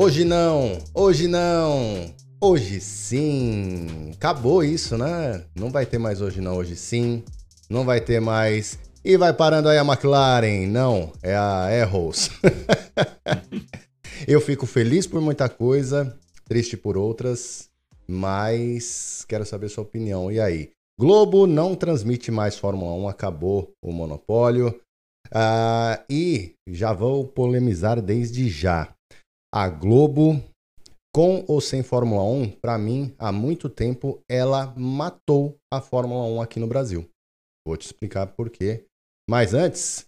Hoje não, hoje não, hoje sim. Acabou isso, né? Não vai ter mais hoje não, hoje sim. Não vai ter mais. E vai parando aí a McLaren. Não, é a Arrows. Eu fico feliz por muita coisa, triste por outras, mas quero saber sua opinião. E aí? Globo não transmite mais Fórmula 1, acabou o monopólio. Ah, e já vou polemizar desde já. A Globo, com ou sem Fórmula 1, para mim, há muito tempo, ela matou a Fórmula 1 aqui no Brasil. Vou te explicar por quê. Mas antes,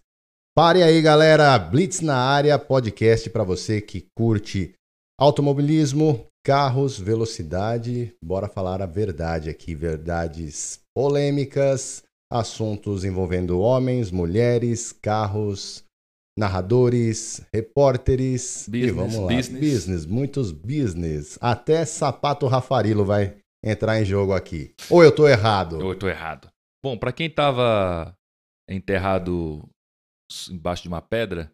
pare aí, galera. Blitz na área, podcast para você que curte automobilismo, carros, velocidade. Bora falar a verdade aqui, verdades polêmicas, assuntos envolvendo homens, mulheres, carros, narradores, repórteres Business, e vamos lá, business. business, muitos business. Até sapato Rafarilo vai entrar em jogo aqui. Ou eu tô errado? Eu tô errado. Bom, pra quem tava enterrado embaixo de uma pedra,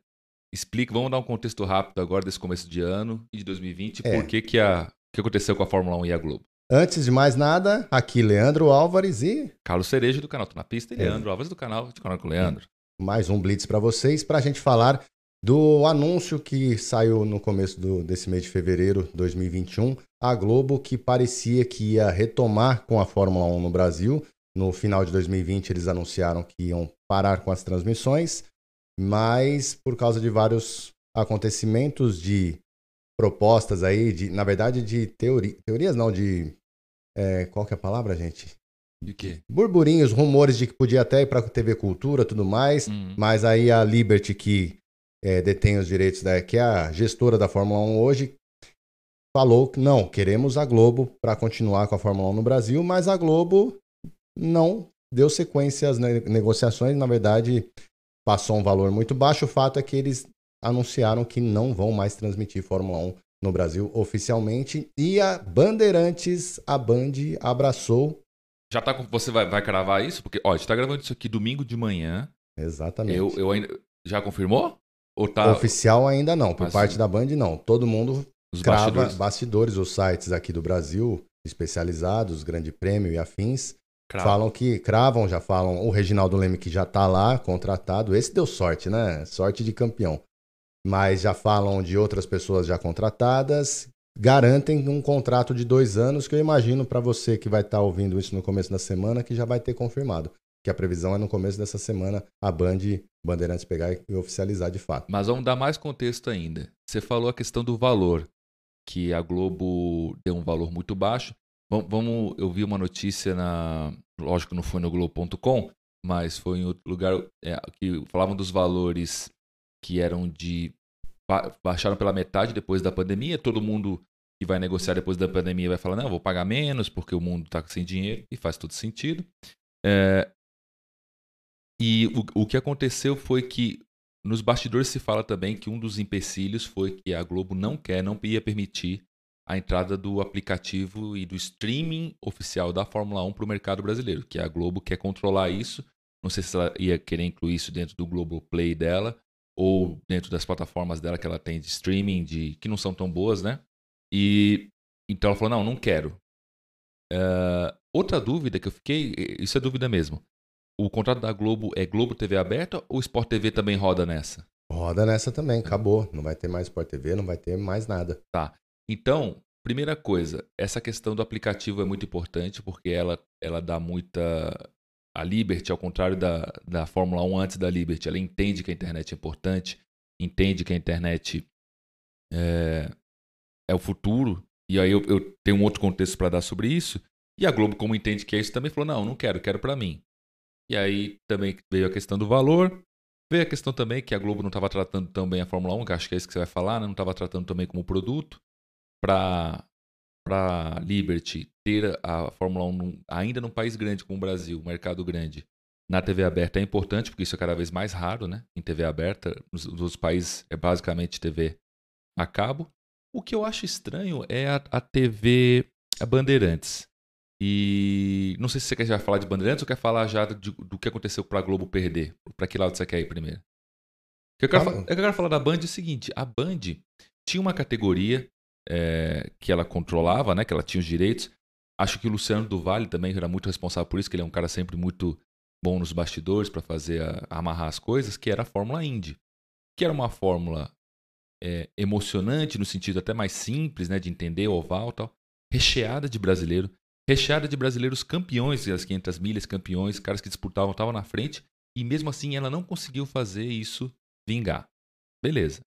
explica, vamos dar um contexto rápido agora desse começo de ano e de 2020, É. por que que, a, que aconteceu com a Fórmula 1 e a Globo. Antes de mais nada, aqui Leandro Álvares e Carlos Cereja do canal Tô na Pista e É. Leandro Alves do canal de canal com o Leandro. Mais um Blitz para vocês, para a gente falar do anúncio que saiu no começo do- desse mês de fevereiro de 2021. A Globo, que parecia que ia retomar com a Fórmula 1 no Brasil. No final de 2020, eles anunciaram que iam parar com as transmissões, mas por causa de vários acontecimentos de propostas aí, de, na verdade, de teori, teorias, não, de. é, qual que é a palavra, gente? De quê? burburinhos, rumores de que podia até ir para TV Cultura tudo mais, Hum. mas aí a Liberty, que é, detém os direitos, da, que é a gestora da Fórmula 1 hoje, falou que não, queremos a Globo para continuar com a Fórmula 1 no Brasil, mas a Globo não deu sequência às ne- negociações, na verdade passou um valor muito baixo. O fato é que eles anunciaram que não vão mais transmitir Fórmula 1 no Brasil oficialmente e a Bandeirantes, a Band abraçou Já tá com. Você vai, vai cravar isso? Porque, ó, a gente tá gravando isso aqui domingo de manhã. Exatamente. Eu, eu ainda. Já confirmou? Ou tá. Oficial ainda não, por Mas- parte da Band não. Todo mundo Os crava bastidores? bastidores. os sites aqui do Brasil, especializados, Grande Prêmio e afins, Crava. falam que cravam, já falam, o Reginaldo Leme que já tá lá, contratado, esse deu sorte, né? Sorte de campeão. Mas já falam de outras pessoas já contratadas, garantem um contrato de dois anos, que eu imagino para você que vai estar ouvindo isso no começo da semana, que já vai ter confirmado. Que a previsão é no começo dessa semana a Band Bandeirantes pegar e oficializar de fato. Mas vamos dar mais contexto ainda. Você falou a questão do valor, que a Globo deu um valor muito baixo. Vam- Vamos, eu vi uma notícia na, lógico não foi no Globo.com, mas foi em outro lugar é, que falavam dos valores que eram de baixaram pela metade depois da pandemia. Todo mundo que vai negociar depois da pandemia vai falar não, vou pagar menos porque o mundo está sem dinheiro e faz todo sentido. É, e o, o que aconteceu foi que nos bastidores se fala também que um dos empecilhos foi que a Globo não quer, não ia permitir a entrada do aplicativo e do streaming oficial da Fórmula 1 para o mercado brasileiro, que a Globo quer controlar isso. Não sei se ela ia querer incluir isso dentro do Globo Play dela ou dentro das plataformas dela que ela tem de streaming, de que não são tão boas, né? E então ela falou: não, não quero. Eh, outra dúvida que eu fiquei, isso é dúvida mesmo. O contrato da Globo é Globo TV aberta ou Sport TV também roda nessa? Roda nessa também, acabou. Não vai ter mais Sport TV, não vai ter mais nada. Então, primeira coisa, essa questão do aplicativo é muito importante porque ela, ela dá muita. A Liberty, ao contrário da, da Fórmula 1 antes da Liberty, ela entende que a internet é importante, entende que a internet é, é o futuro, e aí eu, eu tenho um outro contexto para dar sobre isso. E a Globo, como entende que é isso, também falou: não, não quero, quero para mim. E aí também veio a questão do valor, veio a questão também que a Globo não estava tratando tão bem a Fórmula 1, que acho que é isso que você vai falar, né? não estava tratando também como produto para para Liberty ter a Fórmula 1 num- ainda num país grande como o Brasil, um mercado grande, na TV aberta é importante, porque isso é cada vez mais raro, né? Em TV aberta, nos, nos outros países é basicamente TV a cabo. O que eu acho estranho é a, a TV a Bandeirantes. E não sei se você quer já falar de Bandeirantes ou quer falar já de- do que aconteceu para a Globo perder. Para que lado você quer ir primeiro? O que eu quero, fa- eu quero falar da Band é o seguinte: a Band tinha uma categoria é, que ela controlava, né? Que ela tinha os direitos. Acho que o Luciano do também era muito responsável por isso, que ele é um cara sempre muito bom nos bastidores para fazer a, amarrar as coisas, que era a Fórmula Indy, que era uma fórmula é, emocionante no sentido até mais simples, né, de entender oval, tal, recheada de brasileiro, recheada de brasileiros campeões, as 500 milhas campeões, caras que disputavam, estavam na frente, e mesmo assim ela não conseguiu fazer isso vingar. Beleza.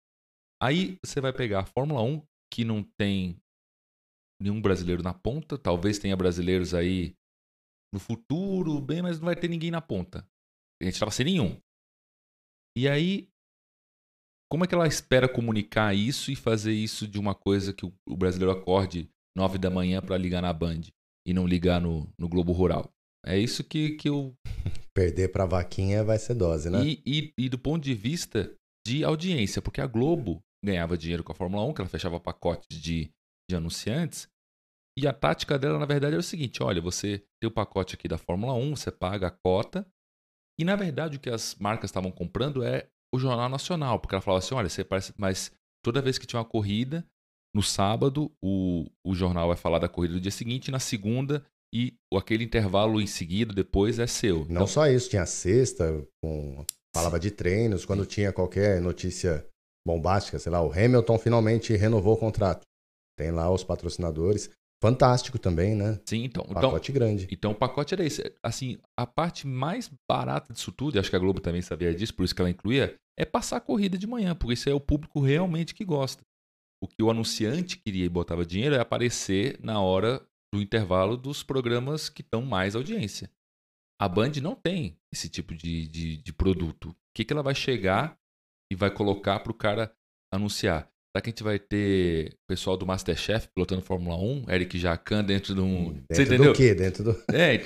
Aí você vai pegar a Fórmula 1, que não tem nenhum brasileiro na ponta, talvez tenha brasileiros aí no futuro, bem, mas não vai ter ninguém na ponta. A gente estava sem nenhum. E aí, como é que ela espera comunicar isso e fazer isso de uma coisa que o brasileiro acorde nove da manhã para ligar na Band e não ligar no, no Globo Rural? É isso que, que eu. Perder para vaquinha vai ser dose, né? E, e, e, do ponto de vista de audiência, porque a Globo ganhava dinheiro com a Fórmula 1, que ela fechava pacotes de, de anunciantes, e a tática dela, na verdade, era o seguinte: olha, você tem o pacote aqui da Fórmula 1, você paga a cota, e na verdade o que as marcas estavam comprando é o Jornal Nacional, porque ela falava assim: olha, você parece. Mas toda vez que tinha uma corrida, no sábado, o, o jornal vai falar da corrida do dia seguinte, na segunda, e aquele intervalo em seguida, depois, é seu. Não então, só isso, tinha sexta, com, falava de treinos, quando tinha qualquer notícia bombástica, sei lá, o Hamilton finalmente renovou o contrato. Tem lá os patrocinadores. Fantástico também, né? Sim, então. então pacote então, grande. Então o pacote era esse. Assim, a parte mais barata disso tudo, e acho que a Globo também sabia disso, por isso que ela incluía, é passar a corrida de manhã, porque isso é o público realmente que gosta. O que o anunciante queria e botava dinheiro é aparecer na hora do intervalo dos programas que estão mais audiência. A Band não tem esse tipo de, de, de produto. O que, que ela vai chegar e vai colocar para o cara anunciar? Será que a gente vai ter pessoal do Masterchef pilotando Fórmula 1? Eric Jacan dentro de um. Dentro você entendeu? do quê? Dentro do. É,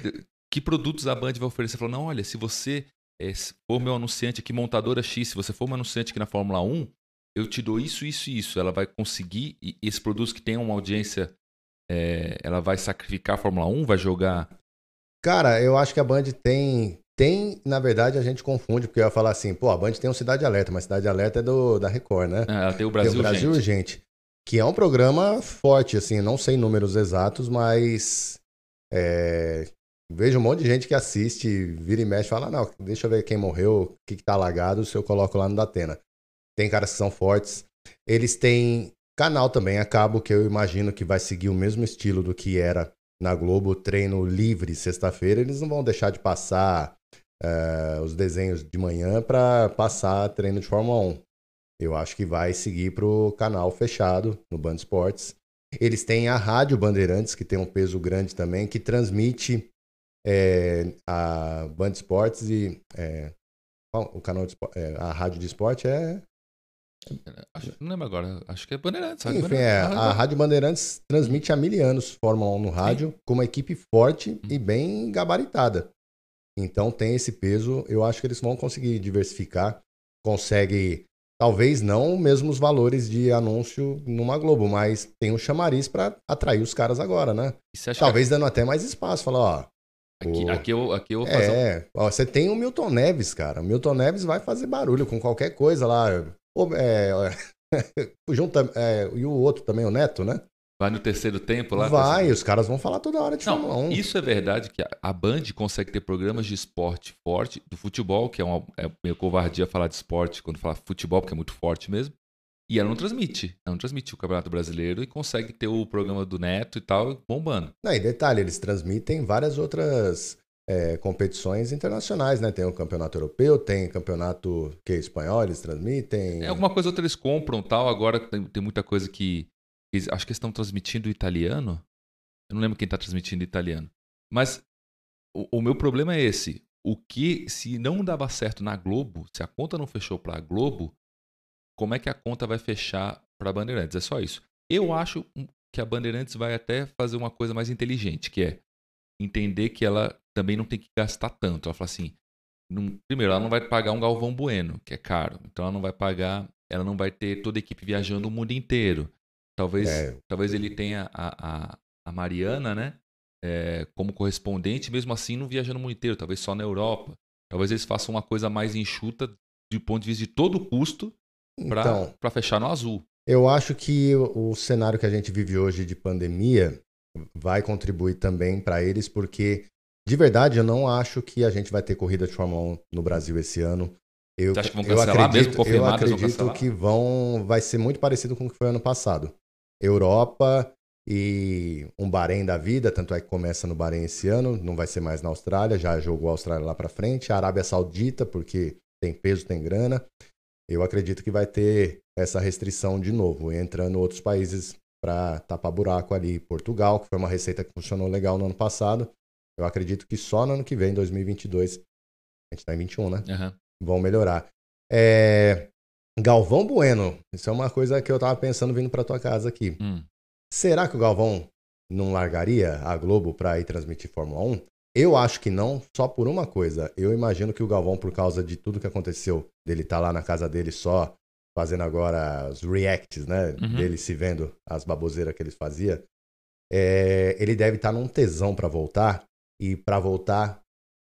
que produtos a Band vai oferecer? Falou, não, olha, se você é, for meu anunciante aqui, montadora X, se você for meu anunciante aqui na Fórmula 1, eu te dou isso, isso e isso. Ela vai conseguir, e esses produtos que tenham uma audiência, é, ela vai sacrificar a Fórmula 1, vai jogar. Cara, eu acho que a Band tem tem, na verdade, a gente confunde, porque eu ia falar assim, pô, a Band tem um Cidade Alerta, mas Cidade Alerta é do, da Record, né? Ela tem o Brasil, tem o Brasil Urgente. Que é um programa forte, assim, não sei números exatos, mas é, vejo um monte de gente que assiste, vira e mexe, fala, não, deixa eu ver quem morreu, o que, que tá alagado, se eu coloco lá no Datena. Tem caras que são fortes. Eles têm canal também a cabo, que eu imagino que vai seguir o mesmo estilo do que era na Globo, treino livre sexta-feira. Eles não vão deixar de passar uh, os desenhos de manhã para passar treino de Fórmula 1. Eu acho que vai seguir para o canal fechado no Band Esportes. Eles têm a Rádio Bandeirantes, que tem um peso grande também, que transmite é, a Band Esportes e é, o canal de, é, a rádio de esporte é Acho, não lembro agora, acho que é Bandeirantes. Enfim, Bandeirantes. É, a Rádio Bandeirantes transmite há mil anos Fórmula 1 no rádio, Sim. com uma equipe forte hum. e bem gabaritada. Então tem esse peso. Eu acho que eles vão conseguir diversificar. Consegue, talvez não mesmo os valores de anúncio numa Globo, mas tem um chamariz para atrair os caras agora, né? Talvez que... dando até mais espaço. Falar, ó. Aqui, o... aqui, eu, aqui eu vou fazer. É, ó, você tem o Milton Neves, cara. O Milton Neves vai fazer barulho com qualquer coisa lá. É, junta, é, e o outro também, o Neto, né? Vai no terceiro tempo lá? Vai, os caras vão falar toda hora de Não, Fórmula 1. Isso é verdade que a Band consegue ter programas de esporte forte, do futebol, que é, uma, é meio covardia falar de esporte quando fala futebol, porque é muito forte mesmo. E ela não transmite. Ela não transmite o Campeonato Brasileiro e consegue ter o programa do Neto e tal, bombando. Não, e detalhe, eles transmitem várias outras é, competições internacionais, né? Tem o campeonato europeu, tem campeonato que é espanhol, eles transmitem. É, alguma coisa outra eles compram tal. Agora tem, tem muita coisa que. Eles, acho que estão transmitindo italiano. Eu não lembro quem está transmitindo italiano. Mas o, o, meu problema é esse. O que, se não dava certo na Globo, se a conta não fechou para a Globo, como é que a conta vai fechar para a Bandeirantes? É só isso. Eu acho que a Bandeirantes vai até fazer uma coisa mais inteligente, que é entender que ela também não tem que gastar tanto. Ela fala assim, primeiro, ela não vai pagar um Galvão Bueno, que é caro. Então ela não vai pagar, ela não vai ter toda a equipe viajando o mundo inteiro. Talvez, é. talvez ele tenha a, a, a Mariana, né? É, como correspondente, mesmo assim não viajando o mundo inteiro, talvez só na Europa. Talvez eles façam uma coisa mais enxuta do ponto de vista de todo o custo para então, fechar no azul. Eu acho que o, cenário que a gente vive hoje de pandemia vai contribuir também para eles, porque de verdade eu não acho que a gente vai ter corrida de Fórmula 1 no Brasil esse ano. Eu, Você acha que vão eu cancelar acredito, mesmo? Eu acredito que vão, vai ser muito parecido com o que foi ano passado. Europa e um Bahrein da vida, tanto é que começa no Bahrein esse ano, não vai ser mais na Austrália, já jogou a Austrália lá para frente, a Arábia Saudita, porque tem peso, tem grana. Eu acredito que vai ter essa restrição de novo, entrando outros países para tapar buraco ali. Portugal, que foi uma receita que funcionou legal no ano passado. Eu acredito que só no ano que vem, 2022, a gente está em 21, né? Aham. Vão melhorar. É, Galvão Bueno, isso é uma coisa que eu tava pensando vindo para tua casa aqui. Hum. Será que o Galvão não largaria a Globo para ir transmitir Fórmula 1? Eu acho que não, só por uma coisa. Eu imagino que o Galvão, por causa de tudo que aconteceu, dele estar lá na casa dele só fazendo agora os reacts, né? Uhum. Dele se vendo as baboseiras que ele fazia. é, ele deve estar num tesão para voltar. E para voltar,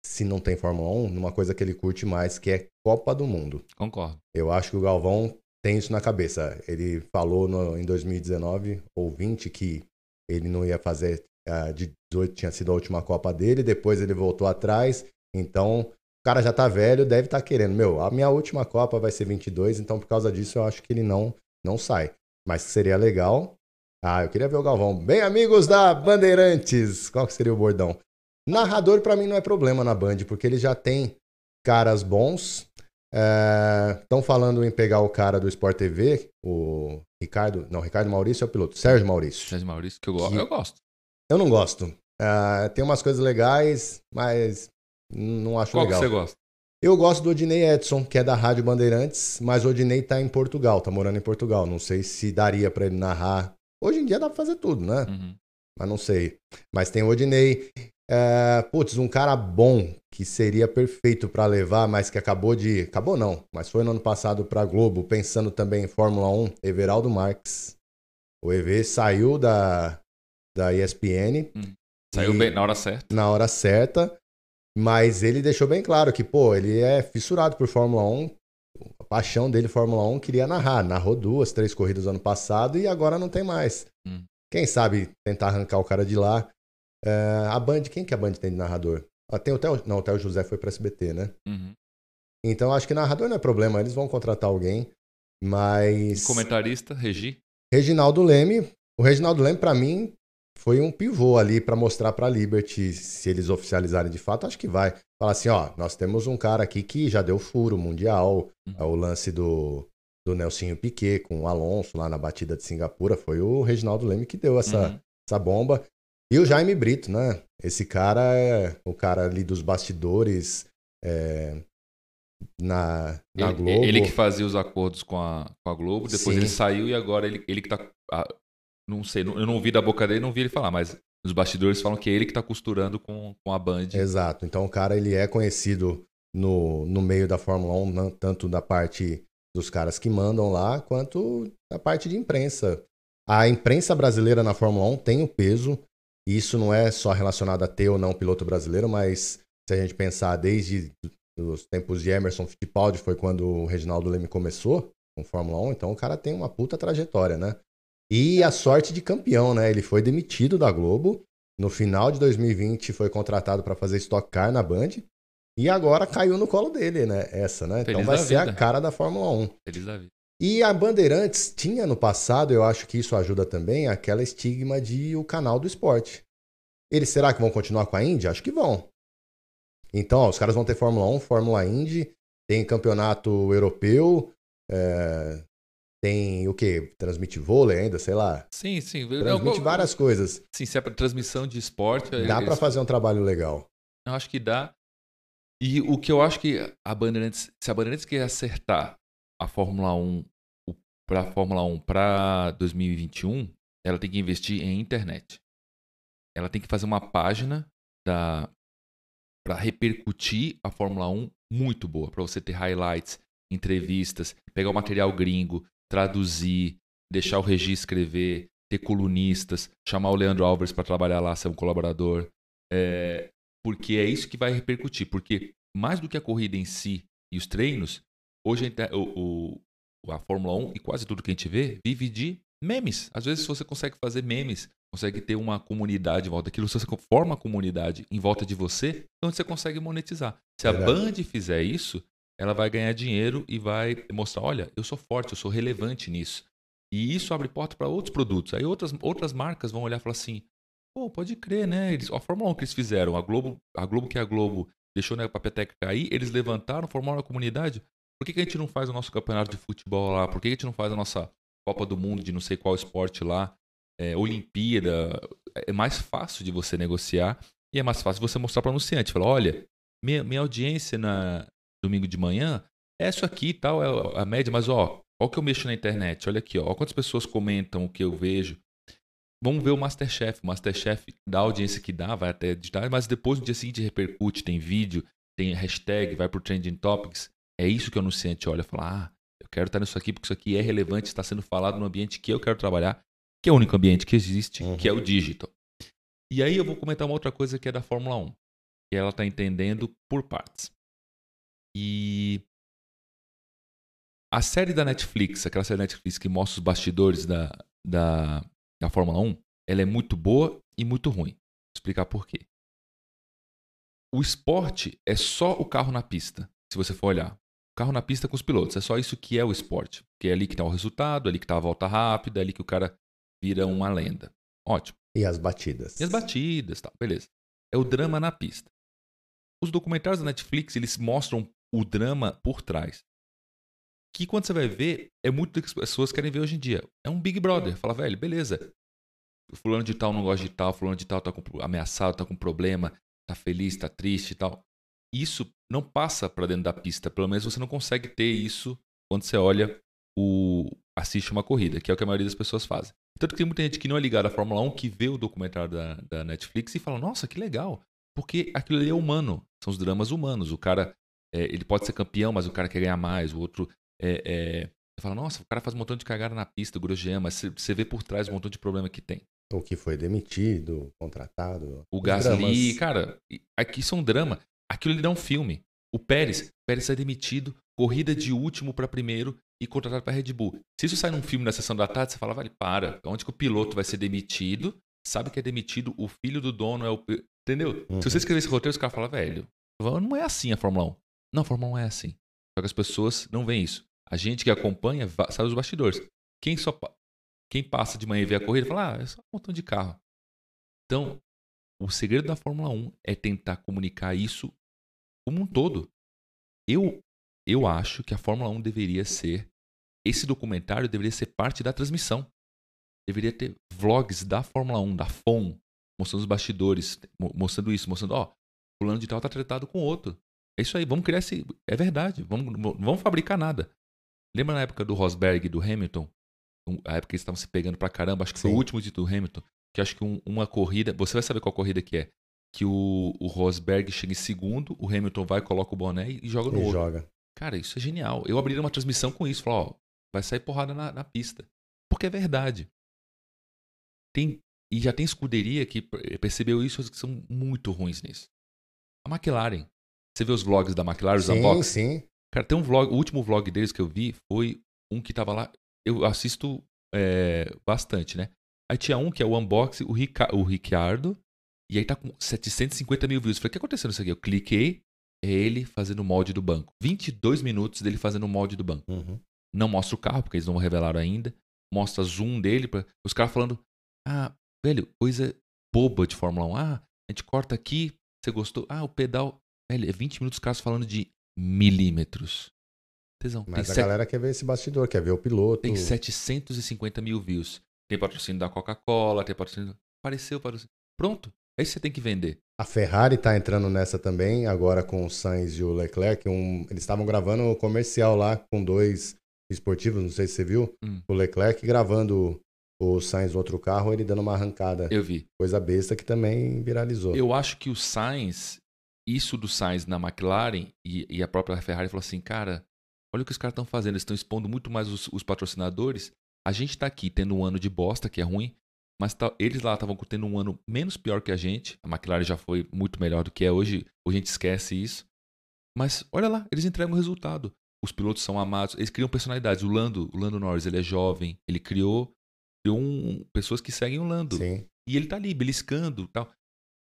se não tem Fórmula 1, numa coisa que ele curte mais, que é Copa do Mundo. Concordo. Eu acho que o Galvão tem isso na cabeça. Ele falou no- em 2019 ou 20 que ele não ia fazer ah, de 18, tinha sido a última Copa dele, depois ele voltou atrás. Então, o cara já tá velho, deve estar querendo. Meu, a minha última Copa vai ser 22, então por causa disso eu acho que ele não, não sai. Mas seria legal. Ah, eu queria ver o Galvão. Bem, amigos da Bandeirantes. Qual que seria o bordão? Narrador pra mim não é problema na Band, porque ele já tem caras bons. Estão falando em pegar o cara do Sport TV, o Ricardo. Não, Ricardo Maurício é o piloto. Sérgio Maurício. Sérgio Maurício, que eu, go Que- eu gosto. Eu não gosto. Ah, tem umas coisas legais, mas não acho Qual que legal. você gosta? Eu gosto do Odinei Edson, que é da Rádio Bandeirantes, mas o Odinei tá em Portugal, tá morando em Portugal. Não sei se daria pra ele narrar. Hoje em dia dá pra fazer tudo, né? Uhum. Mas não sei. Mas tem o Odinei. É, putz, um cara bom que seria perfeito pra levar, mas que acabou de. Acabou não, mas foi no ano passado pra Globo, pensando também em Fórmula 1, Everaldo Marques. O EV saiu da, da ESPN Saiu E- bem na hora certa. na hora certa, mas ele deixou bem claro que, pô, ele é fissurado por Fórmula 1. A paixão dele, Fórmula 1, queria narrar. Narrou duas, três corridas ano passado e agora não tem mais. Hum. Quem sabe tentar arrancar o cara de lá. É, a Band, quem que a Band tem de narrador? Ah, tem o Theo, não, o Theo José foi pra SBT, né? Uhum. Então acho que narrador não é problema, eles vão contratar alguém. Mas. Comentarista, Regi. Reginaldo Leme, o Reginaldo Leme pra mim foi um pivô ali pra mostrar pra Liberty se eles oficializarem de fato, acho que vai. Falar assim, ó, nós temos um cara aqui que já deu furo mundial, Uhum. é o lance do do Nelsinho Piquet com o Alonso lá na batida de Singapura, foi o Reginaldo Leme que deu essa Uhum. essa bomba. E o Jaime Brito, né? Esse cara é o cara ali dos bastidores é, na, na Ele, Globo. ele que fazia os acordos com a, com a Globo, depois Sim. ele saiu e agora ele, ele que tá. ah, não sei, não- eu não ouvi da boca dele, não vi ele falar, mas os bastidores falam que é ele que tá costurando com, com a Band. Exato. Então o cara ele é conhecido no, no meio da Fórmula 1, não- tanto da parte dos caras que mandam lá, quanto da parte de imprensa. A imprensa brasileira na Fórmula 1 tem o peso, e isso não é só relacionado a ter ou não piloto brasileiro, mas se a gente pensar desde os tempos de Emerson Fittipaldi, foi quando o Reginaldo Leme começou com Fórmula 1, então o cara tem uma puta trajetória, né? E a sorte de campeão, né? Ele foi demitido da Globo, no final de 2020 foi contratado para fazer Stock Car na Band. E agora caiu no colo dele, né? Essa, né? Então Feliz vai ser a vida. cara da Fórmula 1. Feliz da vida. E a Bandeirantes tinha no passado, eu acho que isso ajuda também, aquela estigma de o canal do esporte. Eles será que vão continuar com a Indy? Acho que vão. Então, ó, os caras vão ter Fórmula 1, Fórmula Indy, tem campeonato europeu, é, tem o quê? Transmite vôlei ainda, sei lá. Sim, sim. Transmite eu- várias coisas. Sim, se é para transmissão de esporte. Dá eles- pra fazer um trabalho legal. Eu acho que dá. E o que eu acho que a Bandeirantes, se a Bandeirantes quer acertar a Fórmula 1 para Fórmula 1 para 2021, ela tem que investir em internet. Ela tem que fazer uma página da para repercutir a Fórmula 1 muito boa, para você ter highlights, entrevistas, pegar o material gringo, traduzir, deixar o Regi escrever, ter colunistas, chamar o Leandro Alves para trabalhar lá, ser um colaborador. É, porque é isso que vai repercutir. Porque mais do que a corrida em si e os treinos, hoje a o, o, a Fórmula 1 e quase tudo que a gente vê vive de memes. Às vezes você consegue fazer memes, consegue ter uma comunidade em volta daquilo, você forma uma comunidade em volta de você, então você consegue monetizar. Se Verdade. a Band fizer isso, ela vai ganhar dinheiro e vai mostrar, olha, eu sou forte, eu sou relevante nisso. E isso abre porta para outros produtos. Aí outras, outras marcas vão olhar e falar assim, pô, pode crer, né? Eles, a Fórmula 1 que eles fizeram, a Globo, a Globo que é a Globo deixou né, a Papeteca cair, eles levantaram, formaram a comunidade. Por que, que a gente não faz o nosso campeonato de futebol lá? Por que, que a gente não faz a nossa Copa do Mundo de não sei qual esporte lá? É, Olimpíada. É mais fácil de você negociar e é mais fácil você mostrar para o anunciante. Falar, olha, minha, minha audiência na domingo de manhã é isso aqui e tal, é a média, mas ó, Olha o que eu mexo na internet, olha aqui, ó. Quantas pessoas comentam o que eu vejo. Vamos ver o Masterchef. O Masterchef dá a audiência que dá, vai até editar, mas depois no dia seguinte repercute, tem vídeo, tem hashtag, vai pro Trending Topics. É isso que o anunciante olha e fala: ah, eu quero estar nisso aqui porque isso aqui é relevante, está sendo falado no ambiente que eu quero trabalhar, que é o único ambiente que existe, uhum. que é o digital. E aí eu vou comentar uma outra coisa que é da Fórmula 1, que ela está entendendo por partes. E a série da Netflix, aquela série da Netflix que mostra os bastidores da, da, da Fórmula 1, ela é muito boa e muito ruim. Vou explicar por quê. O esporte é só o carro na pista, se você for olhar. Carro na pista com os pilotos. É só isso que é o esporte. Que é ali que está o resultado, é ali que está a volta rápida, é ali que o cara vira uma lenda. Ótimo. E as batidas. E as batidas, tá, beleza. É o drama na pista. Os documentários da Netflix, eles mostram o drama por trás que quando você vai ver, é muito do que as pessoas querem ver hoje em dia. É um Big Brother. Fala, velho, beleza. O fulano de tal não gosta de tal, fulano de tal tá com, ameaçado, tá com problema, tá feliz, tá triste e tal. Isso não passa para dentro da pista. Pelo menos você não consegue ter isso quando você olha o assiste uma corrida, que é o que a maioria das pessoas fazem. Tanto que tem muita gente que não é ligada à Fórmula 1 que vê o documentário da, da Netflix e fala, nossa, que legal. Porque aquilo ali é humano. São os dramas humanos. O cara, é, ele pode ser campeão, mas o cara quer ganhar mais. O outro é, é, você fala, nossa, o cara faz um montão de cagada na pista, Grosjean, mas você vê por trás um montão de problema que tem. O que foi demitido, contratado. O Gasly, cara, aqui são drama. Aquilo ali dá um filme. O Pérez, Pérez é demitido, corrida de último para primeiro e contratado para Red Bull. Se isso sai num filme na sessão da tarde, você fala, vale, para. Onde que o piloto vai ser demitido? Sabe que é demitido, o filho do dono é o. Entendeu? Uhum. Se você escrever esse roteiro, os caras falam, velho, não é assim a Fórmula 1. Não, a Fórmula 1 é assim. Só que as pessoas não veem isso. A gente que acompanha sabe os bastidores. Quem só quem passa de manhã e vê a corrida fala, ah, é só um montão de carro. Então, o segredo da Fórmula 1 é tentar comunicar isso como um todo. Eu eu acho que a Fórmula 1 deveria ser esse documentário deveria ser parte da transmissão. Deveria ter vlogs da Fórmula 1, da FOM, mostrando os bastidores, mostrando isso, mostrando, ó, fulano de tal tá tratado com outro. É isso aí, vamos criar esse. É verdade, vamos, vamos fabricar nada. Lembra na época do Rosberg e do Hamilton? A época que eles estavam se pegando pra caramba, acho que Sim. foi o último título do Hamilton. Que acho que um, uma corrida. Você vai saber qual corrida que é. Que o, o Rosberg chega em segundo, o Hamilton vai, coloca o boné e joga no e outro. joga. Cara, isso é genial. Eu abriria uma transmissão com isso. Falar, ó, vai sair porrada na, na pista. Porque é verdade. Tem, e já tem escuderia que percebeu isso, que são muito ruins nisso. A McLaren. Você vê os vlogs da McLaren, os sim, unboxing? Sim, Cara, tem um vlog, o último vlog deles que eu vi foi um que tava lá. Eu assisto é, bastante, né? Aí tinha um que é o unboxing, o, Rica, o Ricardo, e aí tá com 750 mil views. Eu falei, o que aconteceu nisso aqui? Eu cliquei, é ele fazendo o molde do banco. 22 minutos dele fazendo o molde do banco. Uhum. Não mostra o carro, porque eles não revelaram ainda. Mostra zoom dele, pra... os caras falando, ah, velho, coisa boba de Fórmula 1. Ah, a gente corta aqui, você gostou? Ah, o pedal. Velho, é 20 minutos os caras falando de milímetros. Tesão. Mas a set... galera quer ver esse bastidor, quer ver o piloto. Tem 750 mil views. Tem patrocínio da Coca-Cola, tem patrocínio. Apareceu patrocínio. Pronto. É isso que você tem que vender. A Ferrari tá entrando nessa também, agora com o Sainz e o Leclerc. Um... Eles estavam gravando o um comercial lá com dois esportivos, não sei se você viu. Hum. O Leclerc gravando o Sainz no outro carro, ele dando uma arrancada. Eu vi. Coisa besta que também viralizou. Eu acho que o Sainz, isso do Sainz na McLaren e, e, a própria Ferrari falou assim, cara, olha o que os caras estão fazendo, eles estão expondo muito mais os, os patrocinadores. A gente está aqui tendo um ano de bosta, que é ruim, mas tá, eles lá estavam tendo um ano menos pior que a gente. A McLaren já foi muito melhor do que é hoje. Hoje a gente esquece isso. Mas olha lá, eles entregam o resultado. os pilotos são amados, eles criam personalidades. O Lando, o Lando Norris, ele é jovem, ele criou, criou um, pessoas que seguem o Lando. Sim. E ele tá ali, beliscando tal.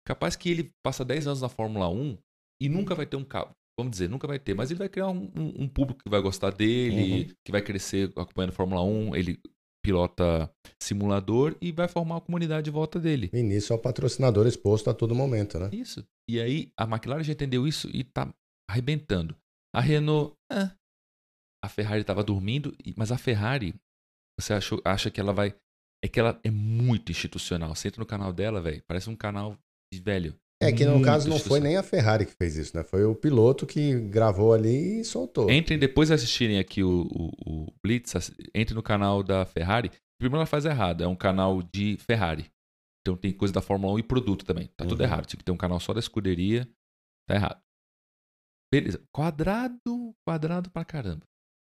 Capaz que ele passa 10 anos na Fórmula 1 e nunca vai ter um carro. Vamos dizer, nunca vai ter, mas ele vai criar um, um, um público que vai gostar dele, Uhum. que vai crescer acompanhando a Fórmula 1. Ele pilota simulador e vai formar uma comunidade de volta dele. E nisso é o patrocinador exposto a todo momento, né? Isso. E aí a McLaren já entendeu isso e tá arrebentando. A Renault, ah, a Ferrari tava dormindo, mas a Ferrari, você achou, acha que ela vai. É que ela é muito institucional. Você entra no canal dela, velho, parece um canal de velho. É que no Muito caso não foi nem a Ferrari que fez isso, né? Foi o piloto que gravou ali e soltou. Entrem depois de assistirem aqui o, o, o Blitz, entrem no canal da Ferrari. Primeiro ela faz errado, é um canal de Ferrari. Então tem coisa da Fórmula 1 e produto também. Tá tudo Uhum. errado. Tinha que ter um canal só da escuderia. Tá errado. Beleza. Quadrado, quadrado pra caramba.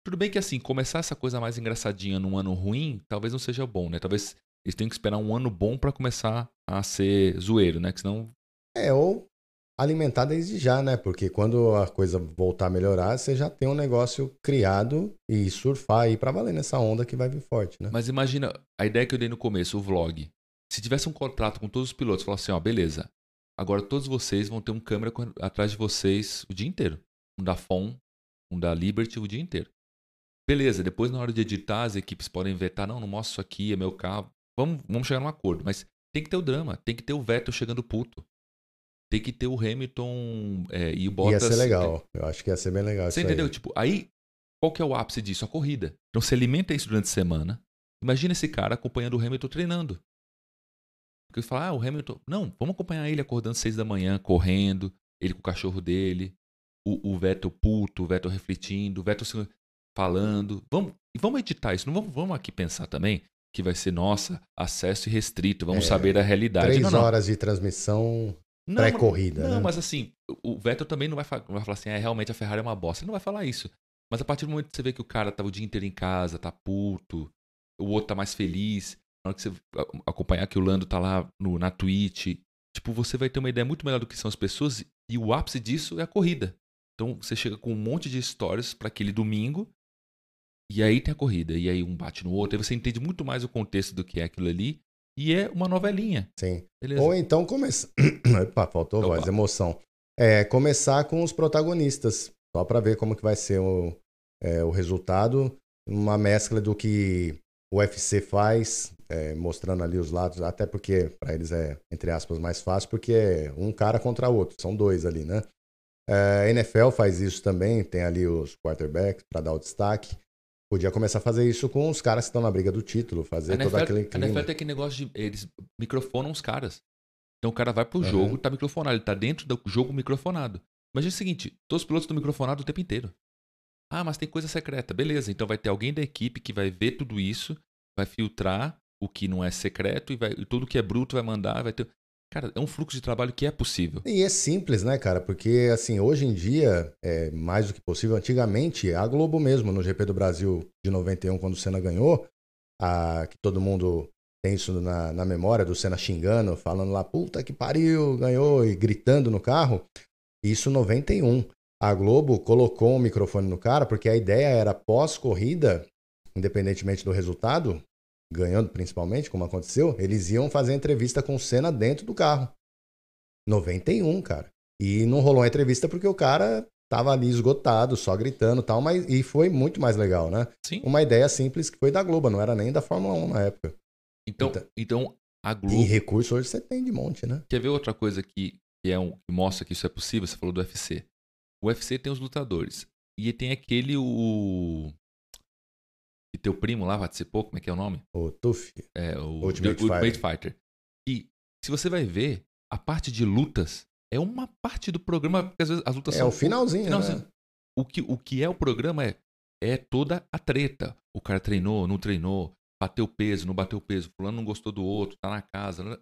Tudo bem que assim, começar essa coisa mais engraçadinha num ano ruim, talvez não seja bom, né? Talvez eles tenham que esperar um ano bom pra começar a ser zoeiro, né? Que senão É, ou alimentar desde já, né? Porque quando a coisa voltar a melhorar, você já tem um negócio criado e surfar aí pra valer nessa onda que vai vir forte, né? Mas imagina a ideia que eu dei no começo, o vlog. Se tivesse um contrato com todos os pilotos, falar assim, ó, beleza. Agora todos vocês vão ter um câmera atrás de vocês o dia inteiro. Um da FON, um da Liberty o dia inteiro. Beleza, depois na hora de editar, as equipes podem vetar, não, não mostra isso aqui, é meu carro. Vamos, vamos chegar num acordo. Mas tem que ter o drama, tem que ter o Vettel chegando puto. Tem que ter o Hamilton é, e o Bottas. ia ser legal. Eu acho que ia ser bem legal Você entendeu? aí. Tipo, aí, qual que é o ápice disso? A corrida. Então, você alimenta isso durante a semana. Imagina esse cara acompanhando o Hamilton treinando. Porque você fala, ah, o Hamilton. Não, vamos acompanhar ele acordando seis da manhã, correndo, ele com o cachorro dele, o, o Vettel puto, o Vettel refletindo, o Vettel se- falando. Vamos, e vamos editar isso. Não vamos, vamos aqui pensar também que vai ser, nossa, acesso irrestrito, vamos É, saber da realidade. Três não, não. horas de transmissão pré-corrida, Não, né? mas assim, o Vettel também não vai, não vai falar assim, é, realmente a Ferrari é uma bosta. Ele não vai falar isso. Mas a partir do momento que você vê que o cara tá o dia inteiro em casa, tá puto, o outro tá mais feliz, na hora que você acompanhar que o Lando tá lá no, na Twitch, tipo, você vai ter uma ideia muito melhor do que são as pessoas e o ápice disso é a corrida. Então você chega com um monte de histórias para aquele domingo e aí tem a corrida, e aí um bate no outro, aí você entende muito mais o contexto do que é aquilo ali e é uma novelinha. Sim. Beleza? Ou então começar. Opa, faltou Opa. voz, emoção. É, começar com os protagonistas, só pra ver como que vai ser o, é, o resultado. Uma mescla do que o UFC faz, é, mostrando ali os lados, até porque pra eles é, entre aspas, mais fácil, porque é um cara contra o outro, são dois ali, né? É, a NFL faz isso também, tem ali os quarterbacks pra dar o destaque. Podia começar a fazer isso com os caras que estão na briga do título, fazer A todo NFL, aquele a clima. NFL tem aquele negócio de. Eles microfonam os caras. Então o cara vai pro Uhum. jogo, tá microfonado. Ele tá dentro do jogo microfonado. Imagina o seguinte: todos os pilotos estão microfonados o tempo inteiro. Ah, mas tem coisa secreta. Beleza, então vai ter alguém da equipe que vai ver tudo isso, vai filtrar o que não é secreto e, vai, e tudo que é bruto vai mandar. Vai ter. Cara, é um fluxo de trabalho que é possível. E é simples, né, cara? Porque, assim, hoje em dia, é mais do que possível. Antigamente, a Globo mesmo, no GP do Brasil de 91, quando o Senna ganhou, a, que todo mundo tem isso na, na memória do Senna xingando, falando lá, puta que pariu, ganhou, e gritando no carro. Isso 91. A Globo colocou um microfone no cara, porque a ideia era pós-corrida, independentemente do resultado, ganhando principalmente, como aconteceu, eles iam fazer entrevista com o Senna dentro do carro. 91, cara. E não rolou a entrevista porque o cara tava ali esgotado, só gritando e tal, mas e foi muito mais legal, né? Sim. Uma ideia simples que foi da Globo, não era nem da Fórmula 1 na época. Então, Então- então a E Globo. recurso hoje você tem de monte, né? Quer ver outra coisa que, que é um, que mostra que isso é possível? Você falou do UFC. O UFC tem os lutadores. E tem aquele, o. Teu primo lá participou, como é que é o nome? O Tuff. É, o Ultimate The Ultimate Fighter. E se você vai ver, a parte de lutas é uma parte do programa, porque às vezes as lutas É são. o finalzinho, finalzinho. né? O que, o que é o programa é, é toda a treta. O cara treinou, não treinou, bateu peso, não bateu peso, fulano não gostou do outro, tá na casa. né?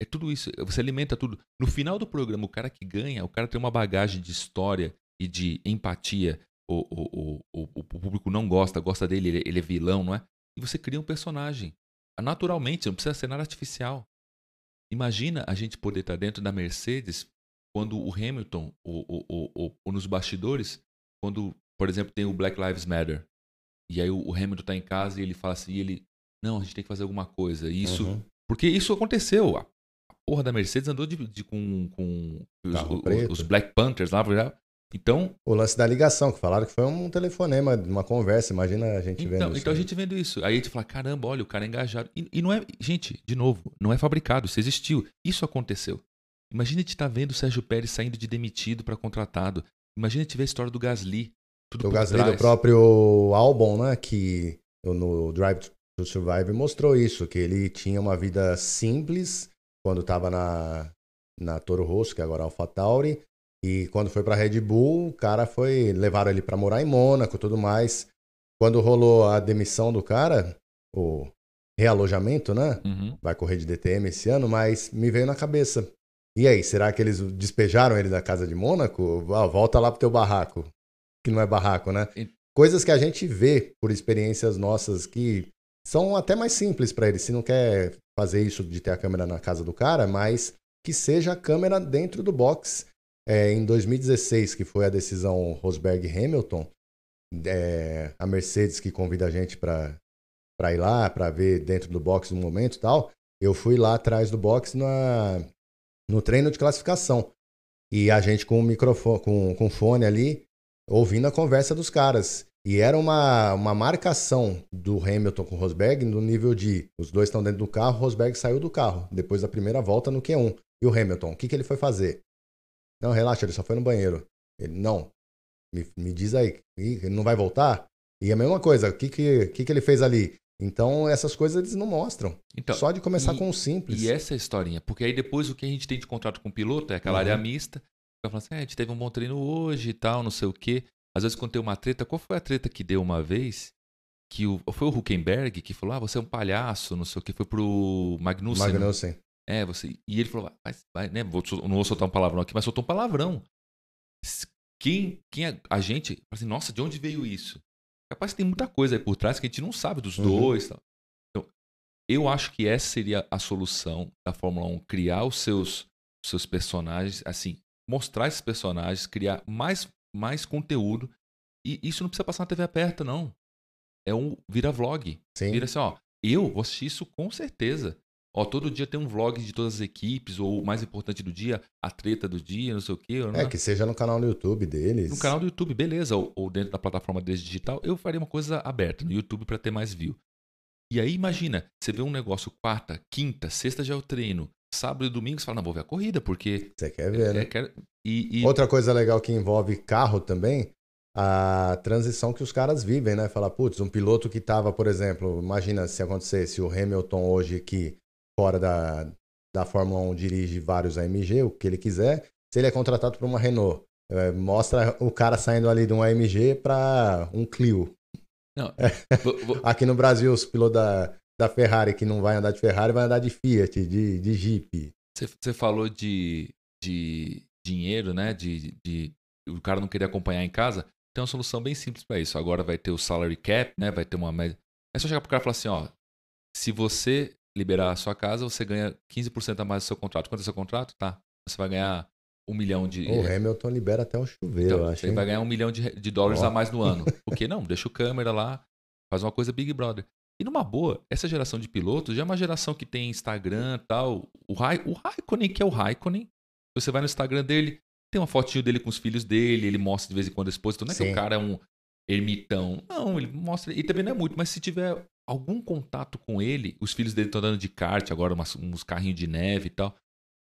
É tudo isso. Você alimenta tudo. No final do programa, o cara que ganha, o cara tem uma bagagem de história e de empatia. O, o, o, o, público não gosta, gosta dele, ele, ele é vilão, não é? E você cria um personagem. Naturalmente, não precisa ser nada artificial. Imagina a gente poder estar dentro da Mercedes quando o Hamilton, o, o, nos bastidores, quando por exemplo, tem o Black Lives Matter. E aí o Hamilton tá em casa e ele fala assim, ele, não, a gente tem que fazer alguma coisa. E isso, Uhum. porque isso aconteceu. A porra da Mercedes andou de, de- com, com os, os- os Black Panthers lá. Então, O lance da ligação, que falaram que foi um telefonema, uma conversa. Imagina a gente vendo Então, isso. então a aí. gente vendo isso. Aí a gente fala, caramba, olha, o cara é engajado. E, e não é. Gente, de novo, não é fabricado, isso existiu. Isso aconteceu. Imagina a gente tá vendo o Sérgio Pérez saindo de demitido para contratado. Imagina a gente ver a história do Gasly. Tudo O Gasly trás. do próprio álbum, né? Que no Drive to Survive mostrou isso, que ele tinha uma vida simples quando estava na, na Toro Rosso, que agora é AlphaTauri, e quando foi para Red Bull, o cara foi levaram ele para morar em Mônaco, tudo mais. Quando rolou a demissão do cara, o realojamento, né? Uhum. Vai correr de DTM esse ano, mas me veio na cabeça. E aí, será que eles despejaram ele da casa de Mônaco? Ah, volta lá pro teu barraco. Que não é barraco, né? E- Coisas que a gente vê por experiências nossas que são até mais simples para ele. Se não quer fazer isso de ter a câmera na casa do cara, mas que seja a câmera dentro do box. É, em 2016, que foi a decisão Rosberg-Hamilton, é, a Mercedes que convida a gente para ir lá, para ver dentro do box no momento e tal, eu fui lá atrás do box na, no treino de classificação. E a gente com o microfone, com, com fone ali, ouvindo a conversa dos caras. E era uma, uma marcação do Hamilton com o Rosberg no nível de os dois estão dentro do carro, Rosberg saiu do carro depois da primeira volta no Q1. E o Hamilton, o que, que ele foi fazer? Não, relaxa, ele só foi no banheiro. Ele, não, me, me diz aí, ele não vai voltar? E a mesma coisa, o que, que, que, que ele fez ali? Então, essas coisas eles não mostram. Então, Só de começar e- com o simples. E essa é a historinha. Porque aí depois o que a gente tem de contrato com o piloto é aquela Uhum. área mista. Fica falando assim, é, a gente teve um bom treino hoje e tal, não sei o quê. Às vezes quando tem uma treta, qual foi a treta que deu uma vez? Que o, foi o Huckenberg que falou, ah, você é um palhaço, não sei o quê. Foi pro Magnussen. né? Magnussen. É, você. E ele falou, vai, vai, né? Vou, não vou soltar um palavrão aqui, mas soltou um palavrão. Quem, quem é, a gente, fala assim, nossa, de onde veio isso? Capaz que tem muita coisa aí por trás que a gente não sabe dos Uhum. dois. Tal. Então, eu acho que essa seria a solução da Fórmula 1, criar os seus, os seus personagens, assim, mostrar esses personagens, criar mais, mais conteúdo. E isso não precisa passar na TV aberta, não. É um vira vlog. Sim. Vira assim, ó, eu vou assistir isso com certeza. Ó, todo dia tem um vlog de todas as equipes, ou o mais importante do dia, a treta do dia, não sei o quê. É, que seja no canal no YouTube deles. No canal do YouTube, beleza, ou, ou dentro da plataforma deles digital, eu faria uma coisa aberta no YouTube para ter mais view. E aí, imagina, você vê um negócio quarta, quinta, sexta já é o treino, sábado e domingo você fala, não, vou ver a corrida, porque... Você quer ver, né? é, quero- e, e- Outra coisa legal que envolve carro também, a transição que os caras vivem, né? Falar, putz, um piloto que tava, por exemplo, imagina se acontecesse o Hamilton hoje aqui fora da, da Fórmula 1 dirige vários AMG, o que ele quiser, se ele é contratado por uma Renault, é, mostra o cara saindo ali de um AMG para um Clio. Não, vou- vou- Aqui no Brasil, os pilotos da, da Ferrari que não vai andar de Ferrari, vai andar de Fiat, de, de Jeep. Você, falou de, de dinheiro, né? De, de o cara não querer acompanhar em casa. Tem uma solução bem simples para isso. Agora vai ter o salary cap, né? Vai ter uma média. É só chegar pro cara e falar assim, ó, se você liberar a sua casa, você ganha 15% a mais do seu contrato. Quanto é o seu contrato? Tá. Você vai ganhar um milhão de. O Hamilton libera até o chuveiro, Então, eu acho. você hein? vai ganhar um milhão de, de dólares Ó. a mais no ano. Por que não? Deixa o câmera lá, faz uma coisa Big Brother. E numa boa, essa geração de pilotos já é uma geração que tem Instagram e tal. O, Rai, o Raikkonen, que é o Raikkonen, você vai no Instagram dele, tem uma fotinho dele com os filhos dele, ele mostra de vez em quando a esposa. Então não é que Sim. o cara é um ermitão. Não, ele mostra. E também não é muito, mas se tiver algum contato com ele, os filhos dele estão andando de kart agora, umas- uns carrinhos de neve e tal.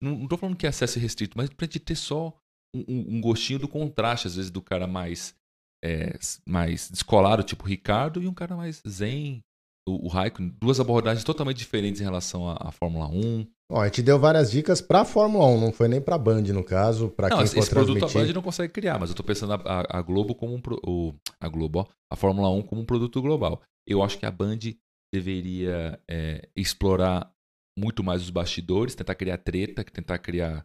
Não, tô falando que é acesso restrito, mas pra gente ter só um, um- um gostinho do contraste, às vezes, do cara mais, é, mais descolado, tipo Ricardo, e um cara mais zen, o, o Raikkonen. Duas abordagens totalmente diferentes em relação à, à Fórmula 1. Ó, a gente deu várias dicas pra Fórmula 1, não foi nem pra Band, no caso, não, quem esse for esse produto a. Band não consegue criar, mas eu tô pensando a, a- a Globo como um. pro- o- a Globo, ó, a Fórmula 1 como um produto global. Eu acho que a Band deveria é, explorar muito mais os bastidores, tentar criar treta, tentar criar.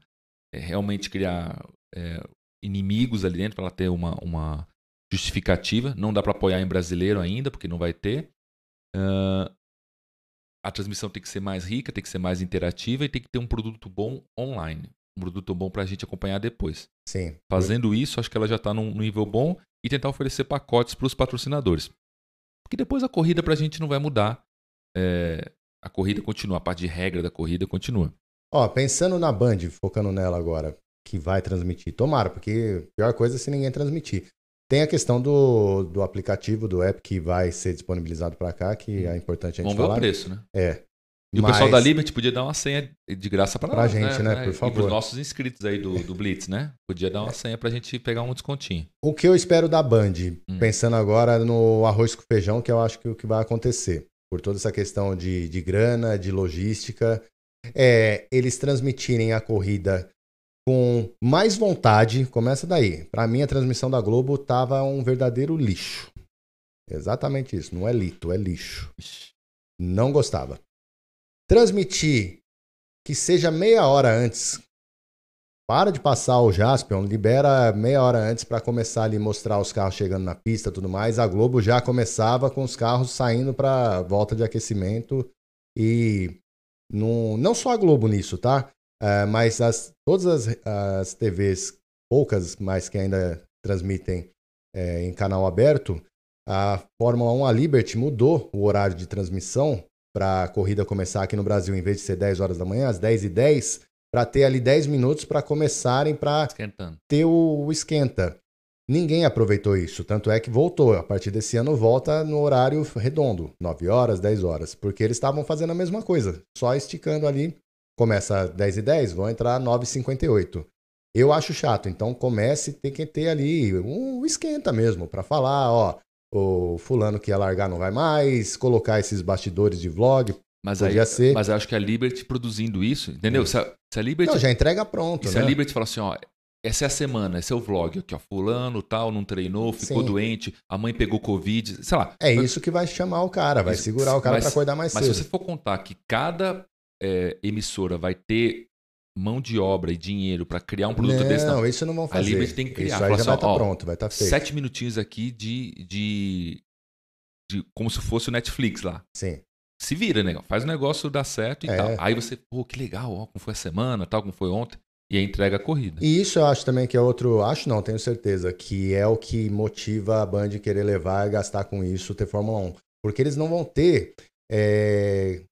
é, realmente criar é, inimigos ali dentro para ela ter uma, uma justificativa. Não dá para apoiar em brasileiro ainda, porque não vai ter. Ah, a transmissão tem que ser mais rica, tem que ser mais interativa e tem que ter um produto bom online. um produto bom para a gente acompanhar depois. Sim. Fazendo isso, acho que ela já está num nível bom e tentar oferecer pacotes para os patrocinadores. Porque depois a corrida para a gente não vai mudar. É, a corrida continua, a parte de regra da corrida continua. Ó, pensando na Band, focando nela agora, que vai transmitir. Tomara, porque pior coisa é se ninguém transmitir. Tem a questão do, do aplicativo, do app que vai ser disponibilizado para cá, que é importante a gente Vamos falar. ver o preço, né? É. E Mas- o pessoal da Liberty podia dar uma senha de graça para Pra nós, gente, né? Por E favor. pros nossos inscritos aí do, do Blitz, né? Podia dar uma senha pra gente pegar um descontinho. O que eu espero da Band, Hum. pensando agora no arroz com feijão, que eu acho que é o que vai acontecer, por toda essa questão de, de grana, de logística, é eles transmitirem a corrida com mais vontade. Começa daí. Para mim, a transmissão da Globo tava um verdadeiro lixo. Exatamente isso. Não é lito, é lixo. Não gostava. Transmitir que seja meia hora antes. Para de passar o Jaspion, libera meia hora antes para começar ali mostrar os carros chegando na pista tudo mais. A Globo já começava com os carros saindo para volta de aquecimento e não, não só a Globo nisso, tá? É, mas as, todas as, as TVs, poucas, mas que ainda transmitem é, em canal aberto, a Fórmula 1, a Liberty, mudou o horário de transmissão para a corrida começar aqui no Brasil, em vez de ser 10 horas da manhã, às 10 e 10 para ter ali 10 minutos para começarem para ter o, o esquenta. Ninguém aproveitou isso, tanto é que voltou. A partir desse ano volta no horário redondo, 9 horas, 10 horas, porque eles estavam fazendo a mesma coisa, só esticando ali. Começa 10 e 10, vão entrar 9 e 58. Eu acho chato, então comece, tem que ter ali um esquenta mesmo, para falar, ó, o fulano que ia largar não vai mais, colocar esses bastidores de vlog, Mas aí, ser. mas eu acho que a Liberty produzindo isso, entendeu? Se a, se a Liberty, Não, já entrega pronto, se né? a Liberty fala assim, ó, essa é a semana, esse é o vlog aqui, ó, fulano, tal, não treinou, ficou Sim. doente, a mãe pegou covid, sei lá. É isso que vai chamar o cara, vai Isso. segurar o cara Mas- para acordar mais Mas cedo. se você for contar que cada é, emissora vai ter mão de obra e dinheiro para criar um produto não, desse, não. isso não vão fazer. Liberty tem que criar. Isso aí já assim, vai estar ó, pronto, vai estar feito. Sete minutinhos aqui de, de, de. Como se fosse o Netflix lá. Sim. Se vira, né? Faz o negócio dar certo e É. tal. Aí você, pô, que legal, ó, como foi a semana, tal, como foi ontem. E aí entrega a corrida. E isso eu acho também que é outro. Acho não, tenho certeza, que é o que motiva a Band querer levar e gastar com isso, ter Fórmula 1. Porque eles não vão ter é,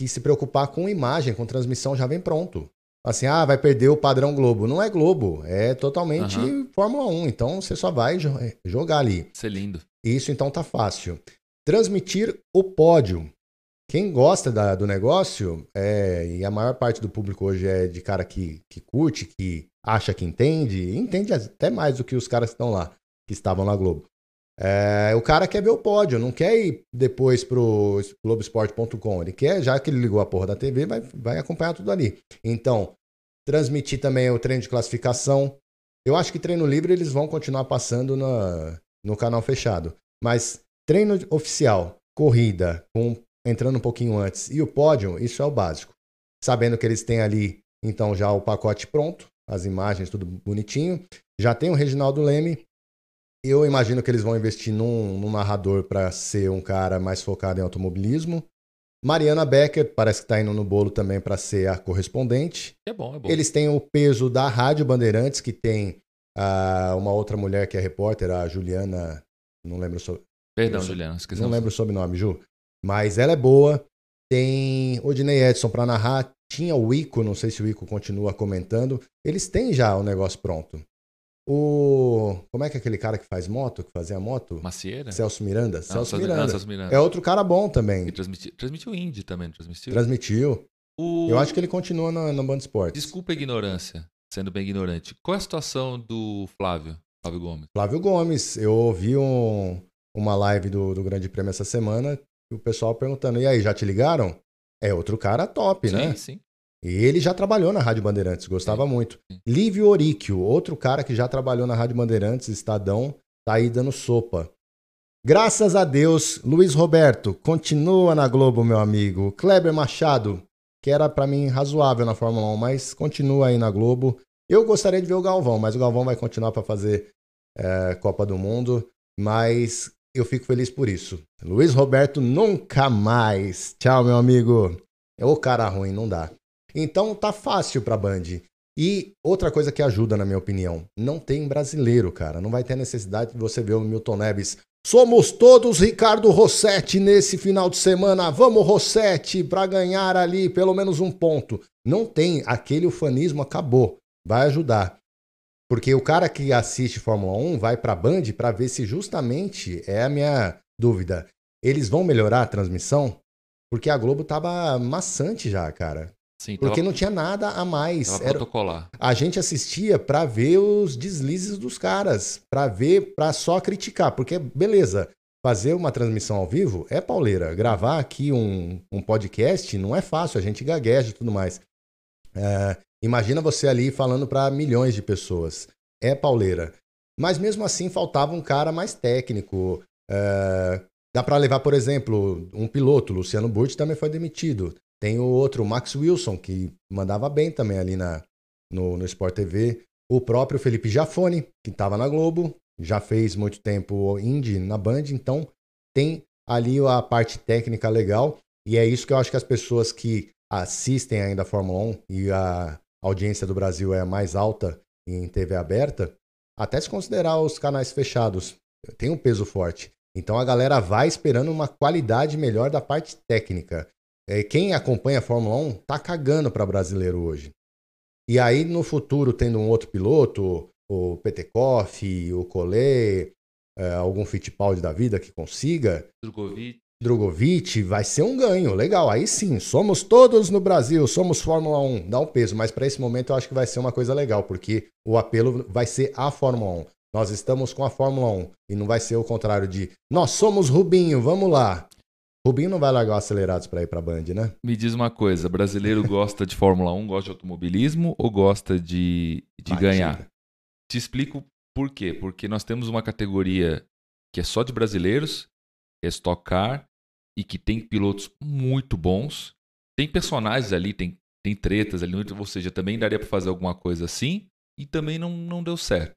que se preocupar com imagem, com transmissão, já vem pronto. Assim, ah, vai perder o padrão Globo. Não é Globo, é totalmente Aham. Fórmula 1. Então você só vai jo- jogar ali. Isso é lindo. Isso então tá fácil. Transmitir o pódio. Quem gosta da- do negócio, é, e a maior parte do público hoje é de cara que, que curte, que acha que entende, entende até mais do que os caras que estão lá, que estavam na Globo. É, o cara quer ver o pódio, não quer ir depois pro Globoesporte.com. Ele quer, já que ele ligou a porra da TV, vai, vai acompanhar tudo ali. Então, transmitir também o treino de classificação. Eu acho que treino livre eles vão continuar passando na, no canal fechado. Mas treino oficial, corrida, com, entrando um pouquinho antes, e o pódio, isso é o básico. Sabendo que eles têm ali, então, já o pacote pronto, as imagens, tudo bonitinho. Já tem o Reginaldo Leme. Eu imagino que eles vão investir num, num narrador para ser um cara mais focado em automobilismo. Mariana Becker parece que está indo no bolo também para ser a correspondente. É bom, é bom. Eles têm o peso da Rádio Bandeirantes, que tem ah, uma outra mulher que é repórter, a Juliana. Não lembro o so- Perdão, Juliana, esqueci. não lembro o sobrenome, Ju. Mas ela é boa. Tem Odinei Edson para narrar. Tinha o Ico, não sei se o Ico continua comentando. Eles têm já o negócio pronto. O. Como é que é aquele cara que faz moto, que fazia moto? Macieira? Celso Miranda. Não, Celso Celso- Miranda. não, Celso Miranda. É outro cara bom E também. transmitiu, transmitiu o Indy também, transmitiu? Transmitiu. O- Eu acho que ele continua na, na Band Esportes. Desculpa a ignorância, sendo bem ignorante. Qual é a situação do Flávio, Flávio Gomes? Flávio Gomes, eu ouvi um- uma live do, do Grande Prêmio essa semana e o pessoal perguntando: e aí, já te ligaram? É outro cara top, né? Sim, sim. E ele já trabalhou na Rádio Bandeirantes, gostava muito. Lívio Oríquio, outro cara que já trabalhou na Rádio Bandeirantes, Estadão, tá aí dando sopa. Graças a Deus, Luiz Roberto, continua na Globo, meu amigo. Kleber Machado, que era pra mim razoável na Fórmula 1, mas continua aí na Globo. Eu gostaria de ver o Galvão, mas o Galvão vai continuar para fazer é, Copa do Mundo. Mas eu fico feliz por isso. Luiz Roberto nunca mais. Tchau, meu amigo. É o cara ruim, não dá. Então tá fácil pra Band. E outra coisa que ajuda, na minha opinião, não tem brasileiro, cara. Não vai ter necessidade de você ver o Milton Neves. Somos todos Ricardo Rossetti nesse final de semana. Vamos, Rossetti, para ganhar ali pelo menos um ponto. Não tem. Aquele ufanismo acabou. Vai ajudar. Porque o cara que assiste Fórmula 1 vai para Band para ver se justamente é a minha dúvida. Eles vão melhorar a transmissão? Porque a Globo tava maçante já, cara. Sim, Porque tava... não tinha nada a mais. Tava Era... protocolar. A gente assistia para ver os deslizes dos caras, para ver, para só criticar. Porque, beleza, fazer uma transmissão ao vivo é pauleira. Gravar aqui um, um podcast não é fácil, a gente gagueja e tudo mais. É, imagina você ali falando para milhões de pessoas. É pauleira. Mas mesmo assim faltava um cara mais técnico. É, dá para levar, por exemplo, um piloto, Luciano Burti também foi demitido. Tem o outro, Max Wilson, que mandava bem também ali na, no, no Sport TV. O próprio Felipe Jafone, que estava na Globo, já fez muito tempo indie na Band, então tem ali a parte técnica legal. E é isso que eu acho que as pessoas que assistem ainda a Fórmula 1 e a audiência do Brasil é mais alta em TV aberta, até se considerar os canais fechados, tem um peso forte. Então a galera vai esperando uma qualidade melhor da parte técnica. É, quem acompanha a Fórmula 1 tá cagando para brasileiro hoje. E aí, no futuro, tendo um outro piloto, o Petekoff, o Collet, é, algum Fittipaldi da vida que consiga. Drogovic. Drogovic, vai ser um ganho. Legal, aí sim, somos todos no Brasil, somos Fórmula 1, dá um peso. Mas para esse momento eu acho que vai ser uma coisa legal, porque o apelo vai ser a Fórmula 1. Nós estamos com a Fórmula 1 e não vai ser o contrário de nós somos Rubinho, vamos lá. Rubinho não vai largar o acelerados para ir para a Band, né? Me diz uma coisa, brasileiro gosta de Fórmula 1, gosta de automobilismo ou gosta de, de ganhar? Te explico por quê. Porque nós temos uma categoria que é só de brasileiros, é Stock Car, e que tem pilotos muito bons. Tem personagens ali, tem, tem tretas ali, ou seja, também daria para fazer alguma coisa assim, e também não, não deu certo.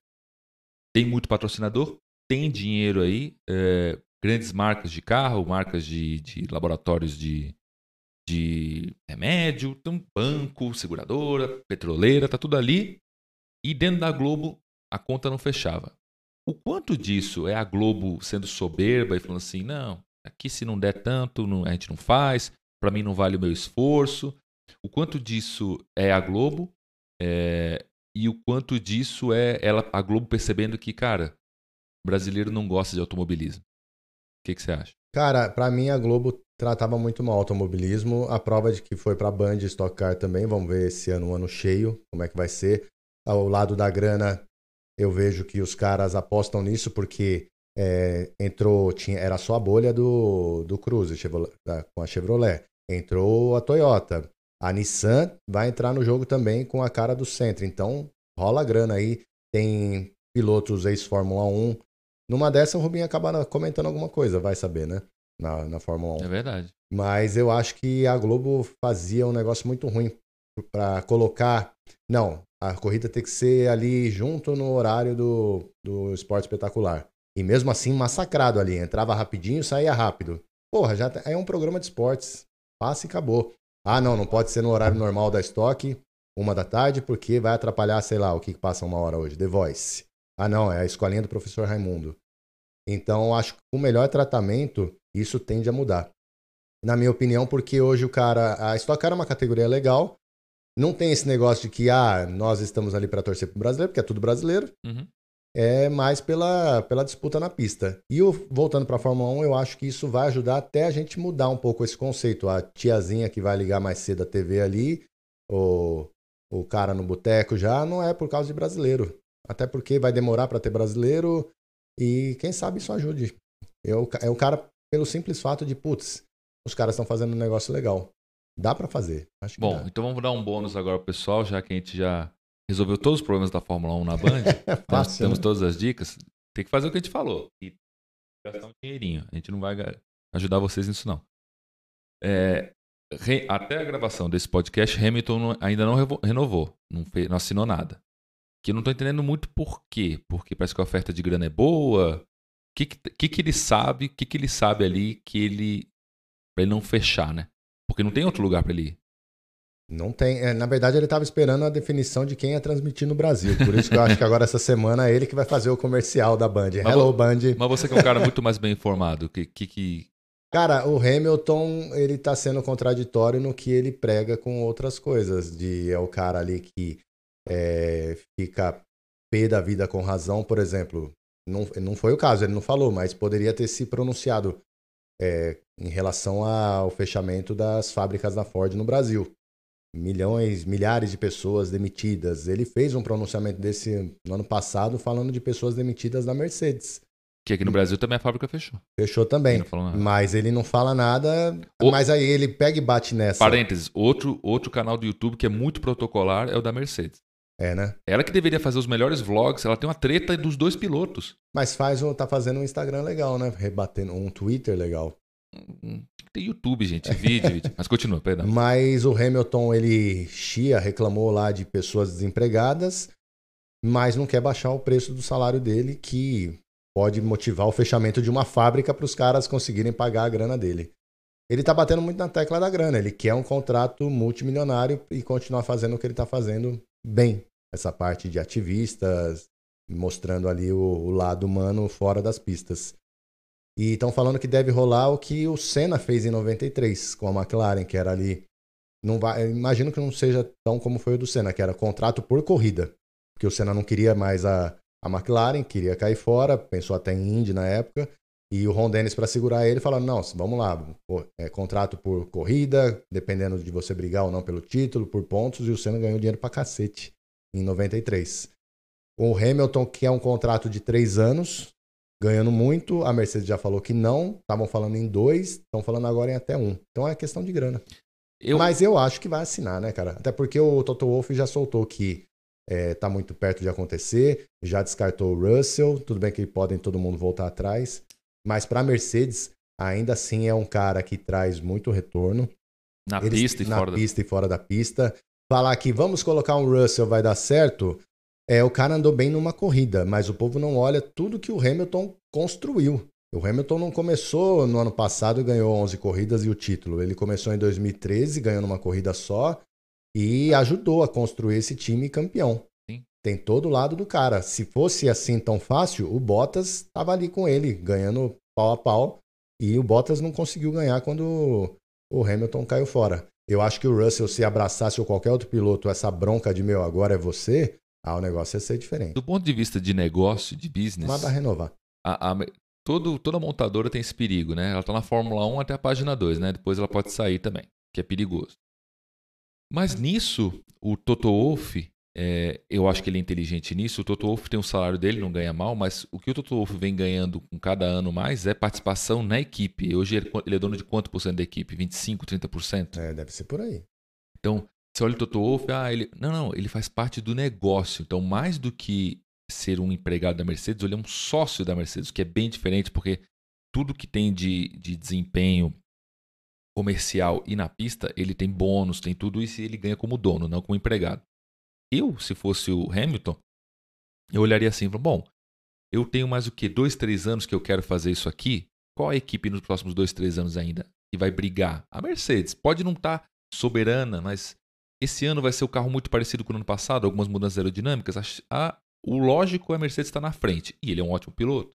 Tem muito patrocinador, tem dinheiro aí, é, grandes marcas de carro, marcas de, de laboratórios de, de remédio, então banco, seguradora, petroleira, tá tudo ali. E dentro da Globo a conta não fechava. O quanto disso é a Globo sendo soberba e falando assim, não, aqui se não der tanto, não, a gente não faz, para mim não vale o meu esforço. O quanto disso é a Globo é, e o quanto disso é ela, a Globo percebendo que, cara, brasileiro não gosta de automobilismo. O que, que você acha? Cara, para mim a Globo tratava muito mal o automobilismo. A prova de que foi pra Band Stock Car também. Vamos ver esse ano um ano cheio, como é que vai ser. Ao lado da grana, eu vejo que os caras apostam nisso porque é, entrou, tinha, era só a bolha do, do Cruze com a Chevrolet. Entrou a Toyota. A Nissan vai entrar no jogo também com a cara do centro. Então, rola grana aí. Tem pilotos ex-Fórmula 1 numa dessa, o Rubinho acaba comentando alguma coisa, vai saber, né? Na, na Fórmula 1. É verdade. Mas eu acho que a Globo fazia um negócio muito ruim para colocar. Não, a corrida tem que ser ali junto no horário do, do esporte espetacular. E mesmo assim, massacrado ali. Entrava rapidinho, saía rápido. Porra, já é um programa de esportes. Passa e acabou. Ah, não, não pode ser no horário normal da estoque, uma da tarde, porque vai atrapalhar, sei lá, o que passa uma hora hoje. The Voice. Ah, não, é a escolinha do professor Raimundo. Então, acho que o melhor tratamento, isso tende a mudar. Na minha opinião, porque hoje o cara. A Stock Car é uma categoria legal. Não tem esse negócio de que, ah, nós estamos ali para torcer pro brasileiro, porque é tudo brasileiro. Uhum. É mais pela, pela disputa na pista. E voltando para a Fórmula 1, eu acho que isso vai ajudar até a gente mudar um pouco esse conceito. A tiazinha que vai ligar mais cedo a TV ali, o, o cara no boteco já, não é por causa de brasileiro. Até porque vai demorar para ter brasileiro e quem sabe isso ajude. Eu, é o cara, pelo simples fato de, putz, os caras estão fazendo um negócio legal. Dá para fazer. Bom, dá. então vamos dar um bônus agora pro pessoal, já que a gente já resolveu todos os problemas da Fórmula 1 na Band. é fácil, nós temos né? todas as dicas. Tem que fazer o que a gente falou. E gastar um dinheirinho. A gente não vai ajudar vocês nisso, não. É, até a gravação desse podcast, Hamilton ainda não renovou. Não, fez, não assinou nada que eu não estou entendendo muito por quê. Porque parece que a oferta de grana é boa. O que, que, que, ele sabe? O que, que ele sabe ali que ele. para ele não fechar, né? Porque não tem outro lugar para ele ir. Não tem. É, na verdade, ele estava esperando a definição de quem ia transmitir no Brasil. Por isso que eu acho que agora, essa semana, é ele que vai fazer o comercial da Band. Mas Hello, Band. Mas você que é um cara muito mais bem informado, que, que, que- Cara, o Hamilton, ele tá sendo contraditório no que ele prega com outras coisas. De é o cara ali que é, fica pé da vida com razão, por exemplo. Não, não foi o caso, ele não falou, mas poderia ter se pronunciado é, em relação ao fechamento das fábricas da Ford no Brasil. Milhões, milhares de pessoas demitidas. Ele fez um pronunciamento desse no ano passado falando de pessoas demitidas da Mercedes. que aqui no Brasil também a fábrica fechou. Fechou também. Mas ele não fala nada. O- Mas aí ele pega e bate nessa. Parênteses, outro, outro canal do YouTube que é muito protocolar é o da Mercedes. É, né? Ela que deveria fazer os melhores vlogs, ela tem uma treta dos dois pilotos. Mas faz um, tá fazendo um Instagram legal, né? Rebatendo um Twitter legal. Hum, Tem YouTube, gente, vídeo, vídeo. Mas continua, perdão. Mas o Hamilton, ele chia, reclamou lá de pessoas desempregadas, mas não quer baixar o preço do salário dele, que pode motivar o fechamento de uma fábrica para os caras conseguirem pagar a grana dele. Ele tá batendo muito na tecla da grana, ele quer um contrato multimilionário e continuar fazendo o que ele tá fazendo bem. Essa parte de ativistas, mostrando ali o, o lado humano fora das pistas. E estão falando que deve rolar o que o Senna fez em 93 com a McLaren, que era ali. Não vai, imagino que não seja tão como foi o do Senna, que era contrato por corrida. Porque o Senna não queria mais a, a McLaren, queria cair fora, pensou até em Indy na época. E o Ron Dennis, para segurar ele, falando: não, vamos lá, é contrato por corrida, dependendo de você brigar ou não pelo título, por pontos, e o Senna ganhou dinheiro pra cacete em 93. O Hamilton, que é um contrato de três anos, ganhando muito. A Mercedes já falou que não. Estavam falando em dois, estão falando agora em até um. Então é questão de grana. Eu, Mas eu acho que vai assinar, né, cara? Até porque o Toto Wolff já soltou que é, tá muito perto de acontecer, já descartou o Russell. Tudo bem que podem todo mundo voltar atrás. Mas pra Mercedes, ainda assim é um cara que traz muito retorno. na Eles- pista e na fora da pista e fora da pista. Falar que vamos colocar um Russell vai dar certo, é o cara andou bem numa corrida, mas o povo não olha tudo que o Hamilton construiu. O Hamilton não começou no ano passado e ganhou 11 corridas e o título. Ele começou em 2013, ganhando uma corrida só e ajudou a construir esse time campeão. Tem todo o lado do cara. Se fosse assim tão fácil, o Bottas estava ali com ele, ganhando pau a pau. E o Bottas não conseguiu ganhar quando o Hamilton caiu fora. Eu acho que o Russell, se abraçasse ou qualquer outro piloto essa bronca de meu, agora é você, ah, o negócio ia ser diferente. Do ponto de vista de negócio, de business, Manda renovar. a- a- todo, toda montadora tem esse perigo, né? Ela tá na Fórmula 1 até a página 2, né? Depois ela pode sair também, que é perigoso. Mas nisso, o Toto Wolff, é, eu acho que ele é inteligente nisso. O Toto Wolff tem o salário dele, não ganha mal, mas o que o Toto Wolff vem ganhando com cada ano mais é participação na equipe. Hoje ele, ele é dono de quanto por cento da equipe? 25, 30%? É, deve ser por aí. Então, você olha o Toto Wolff, ah, ele. Não, não, ele faz parte do negócio. Então, mais do que ser um empregado da Mercedes, ele é um sócio da Mercedes, que é bem diferente, porque tudo que tem de, de desempenho comercial e na pista, ele tem bônus, tem tudo isso e ele ganha como dono, não como empregado. Eu, se fosse o Hamilton, eu olharia assim, bom, eu tenho mais o que? Dois, três anos que eu quero fazer isso aqui. Qual a equipe nos próximos dois, três anos ainda que vai brigar? A Mercedes. Pode não estar soberana, mas esse ano vai ser o carro muito parecido com o ano passado, algumas mudanças aerodinâmicas. A, a- o lógico é a Mercedes estar na frente. E ele é um ótimo piloto.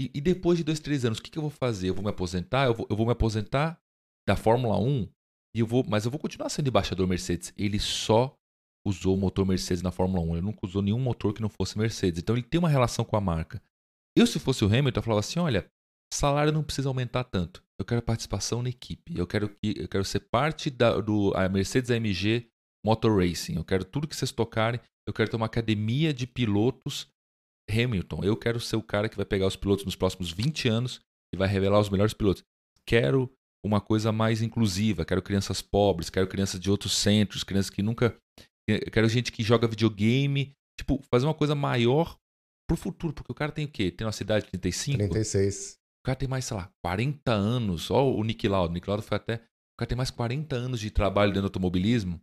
E, e depois de dois, três anos, o que, que eu vou fazer? Eu vou me aposentar? Eu vou, eu vou me aposentar da Fórmula 1, e eu vou, mas eu vou continuar sendo embaixador Mercedes. Ele só usou o motor Mercedes na Fórmula 1. Ele nunca usou nenhum motor que não fosse Mercedes. Então ele tem uma relação com a marca. Eu, se fosse o Hamilton, eu falava assim: olha, salário não precisa aumentar tanto. Eu quero participação na equipe. Eu quero que eu quero ser parte da do a Mercedes AMG Motor Racing. Eu quero tudo que vocês tocarem. Eu quero ter uma academia de pilotos Hamilton. Eu quero ser o cara que vai pegar os pilotos nos próximos 20 anos e vai revelar os melhores pilotos. Quero uma coisa mais inclusiva. Quero crianças pobres, quero crianças de outros centros, crianças que nunca. Eu Quero gente que joga videogame. Tipo, fazer uma coisa maior pro futuro. Porque o cara tem o quê? Tem uma cidade de 35? 36. O cara tem mais, sei lá, 40 anos. Ó, o Nick Lauda. O Nick Lauda foi até. O cara tem mais 40 anos de trabalho dentro do automobilismo.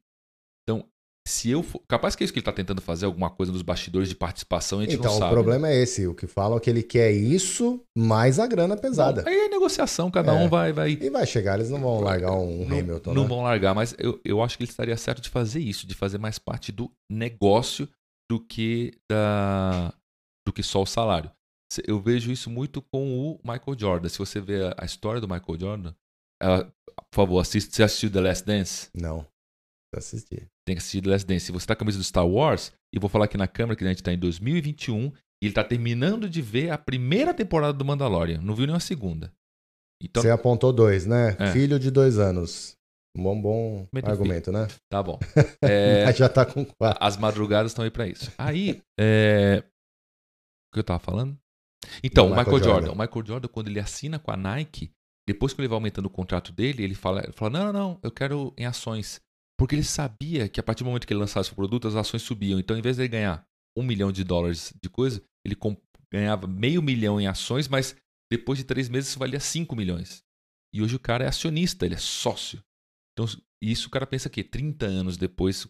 Então, se eu for, capaz que é isso que ele tá tentando fazer, alguma coisa nos bastidores de participação, a gente então, não sabe. o problema né? é esse. O que falam é que ele quer isso, mais a grana pesada. Bom, aí é negociação, cada É. um vai, vai. E vai chegar, eles não vão largar um não, Hamilton, não né? vão largar, mas eu, eu acho que ele estaria certo de fazer isso, de fazer mais parte do negócio do que da do que só o salário. Eu vejo isso muito com o Michael Jordan. Se você vê a, história do Michael Jordan, ah, por favor, assista. Você assistiu The Last Dance? Não. Pra assistir. Tem que assistir The Last Dance. Se você tá com a camisa do Star Wars, e vou falar aqui na câmera que a gente tá em 2021, e ele tá terminando de ver a primeira temporada do Mandalorian. Não viu nem a segunda. Então, Você apontou dois, né? É. Filho de dois anos. Um bom, bom argumento, né? tá bom. É, já tá com quatro. As madrugadas estão aí pra isso. Aí, é... o que eu tava falando? Então, o Michael, Michael Jordan. Jordan. O Michael Jordan, quando ele assina com a Nike, depois que ele vai aumentando o contrato dele, ele fala, ele fala: não, não, não, eu quero em ações. Porque ele sabia que a partir do momento que ele lançasse o produto, as ações subiam. Então, em vez de ele ganhar um milhão de dólares de coisa, ele ganhava meio milhão em ações, mas depois de três meses isso valia 5 milhões. E hoje o cara é acionista, ele é sócio. Então, isso o cara pensa que 30 anos depois, o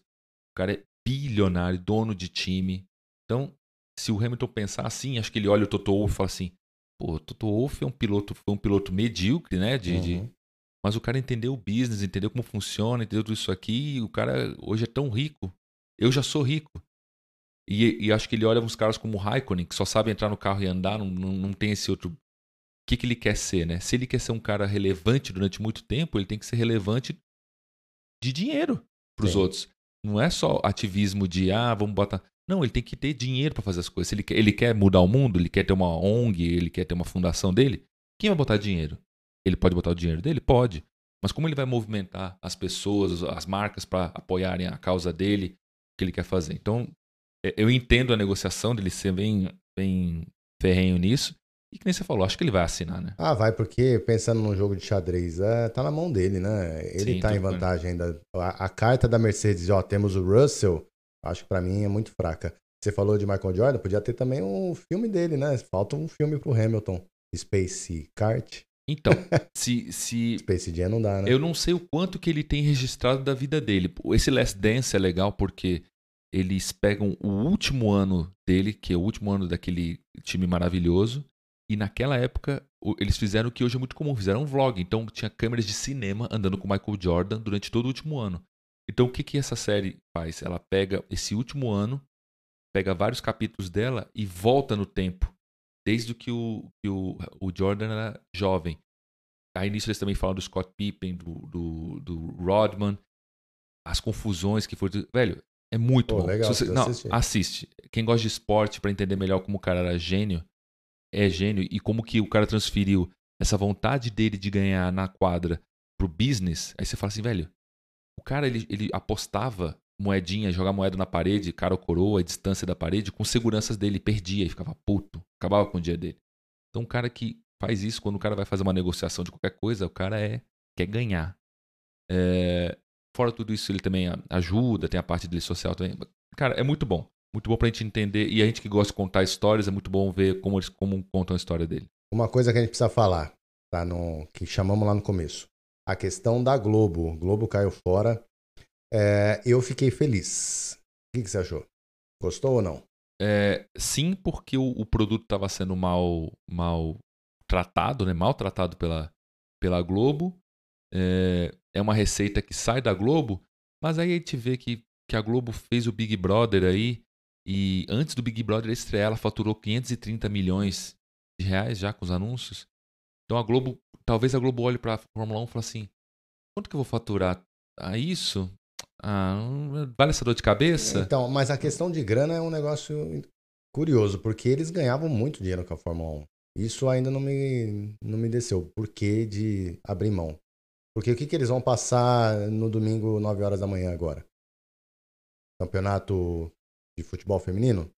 cara é bilionário, dono de time. Então, se o Hamilton pensar assim, acho que ele olha o Toto Wolff e fala assim: pô, o Toto Wolff é um piloto, foi um piloto medíocre, né? De, de- Uhum. Mas o cara entendeu o business, entendeu como funciona, entendeu tudo isso aqui, e o cara hoje é tão rico. Eu já sou rico. E, e acho que ele olha uns caras como o Raikkonen, que só sabe entrar no carro e andar, não, não, não tem esse outro. O que, que ele quer ser, né? Se ele quer ser um cara relevante durante muito tempo, ele tem que ser relevante de dinheiro para os outros. Não é só ativismo de, ah, vamos botar. Não, ele tem que ter dinheiro para fazer as coisas. Se ele quer, ele quer mudar o mundo, ele quer ter uma ONG, ele quer ter uma fundação dele, quem vai botar dinheiro? Ele pode botar o dinheiro dele? Pode. Mas como ele vai movimentar as pessoas, as marcas para apoiarem a causa dele, o que ele quer fazer? Então, é, eu entendo a negociação dele ser bem, bem ferrenho nisso. E que nem você falou, acho que ele vai assinar, né? Ah, vai, porque pensando num jogo de xadrez, é, tá na mão dele, né? Ele Sim, tá em vantagem ainda. A, a carta da Mercedes, ó, temos o Russell, acho que pra mim é muito fraca. Você falou de Michael Jordan, podia ter também um filme dele, né? Falta um filme pro Hamilton. Space Kart. Então, se, se Space Jam não dá, né? Eu não sei o quanto que ele tem registrado da vida dele. Esse Last Dance é legal porque eles pegam o último ano dele, que é o último ano daquele time maravilhoso, e naquela época eles fizeram o que hoje é muito comum, fizeram um vlog. Então tinha câmeras de cinema andando com o Michael Jordan durante todo o último ano. Então o que, que essa série faz? Ela pega esse último ano, pega vários capítulos dela e volta no tempo. Desde que o, que o, o Jordan era jovem. Aí nisso eles também falam do Scott Pippen, do, do, do Rodman, as confusões que foram. Velho, é muito Pô, bom. legal, você- não, assistir. assiste. Quem gosta de esporte pra entender melhor como o cara era gênio, é gênio e como que o cara transferiu essa vontade dele de ganhar na quadra pro business. Aí você fala assim, velho, o cara ele, ele apostava moedinha, jogar moeda na parede, cara ou coroa, a distância da parede, com seguranças dele, perdia e ficava puto, acabava com o dia dele. Então, um cara que faz isso, quando o cara vai fazer uma negociação de qualquer coisa, o cara é quer ganhar. É, fora tudo isso, ele também ajuda, tem a parte dele social também. Cara, é muito bom. Muito bom pra gente entender. E a gente que gosta de contar histórias, é muito bom ver como eles como contam a história dele. Uma coisa que a gente precisa falar, tá? No, que chamamos lá no começo. A questão da Globo. O Globo caiu fora. É, eu fiquei feliz. O que, que você achou? Gostou ou não? É, sim, porque o, o produto estava sendo mal, mal tratado, né? mal tratado pela, pela Globo. É, é uma receita que sai da Globo, mas aí a gente vê que, que a Globo fez o Big Brother aí, e antes do Big Brother estrear, ela faturou 530 milhões de reais já com os anúncios. Então a Globo, talvez a Globo olhe para a Fórmula 1 e fale assim: quanto que eu vou faturar a isso? Ah, vale essa dor de cabeça? Então, mas a questão de grana é um negócio curioso, porque eles ganhavam muito dinheiro com a Fórmula 1. Isso ainda não me, não me desceu. Por que de abrir mão? Porque o que, que eles vão passar no domingo, 9 horas da manhã agora? Campeonato de futebol feminino?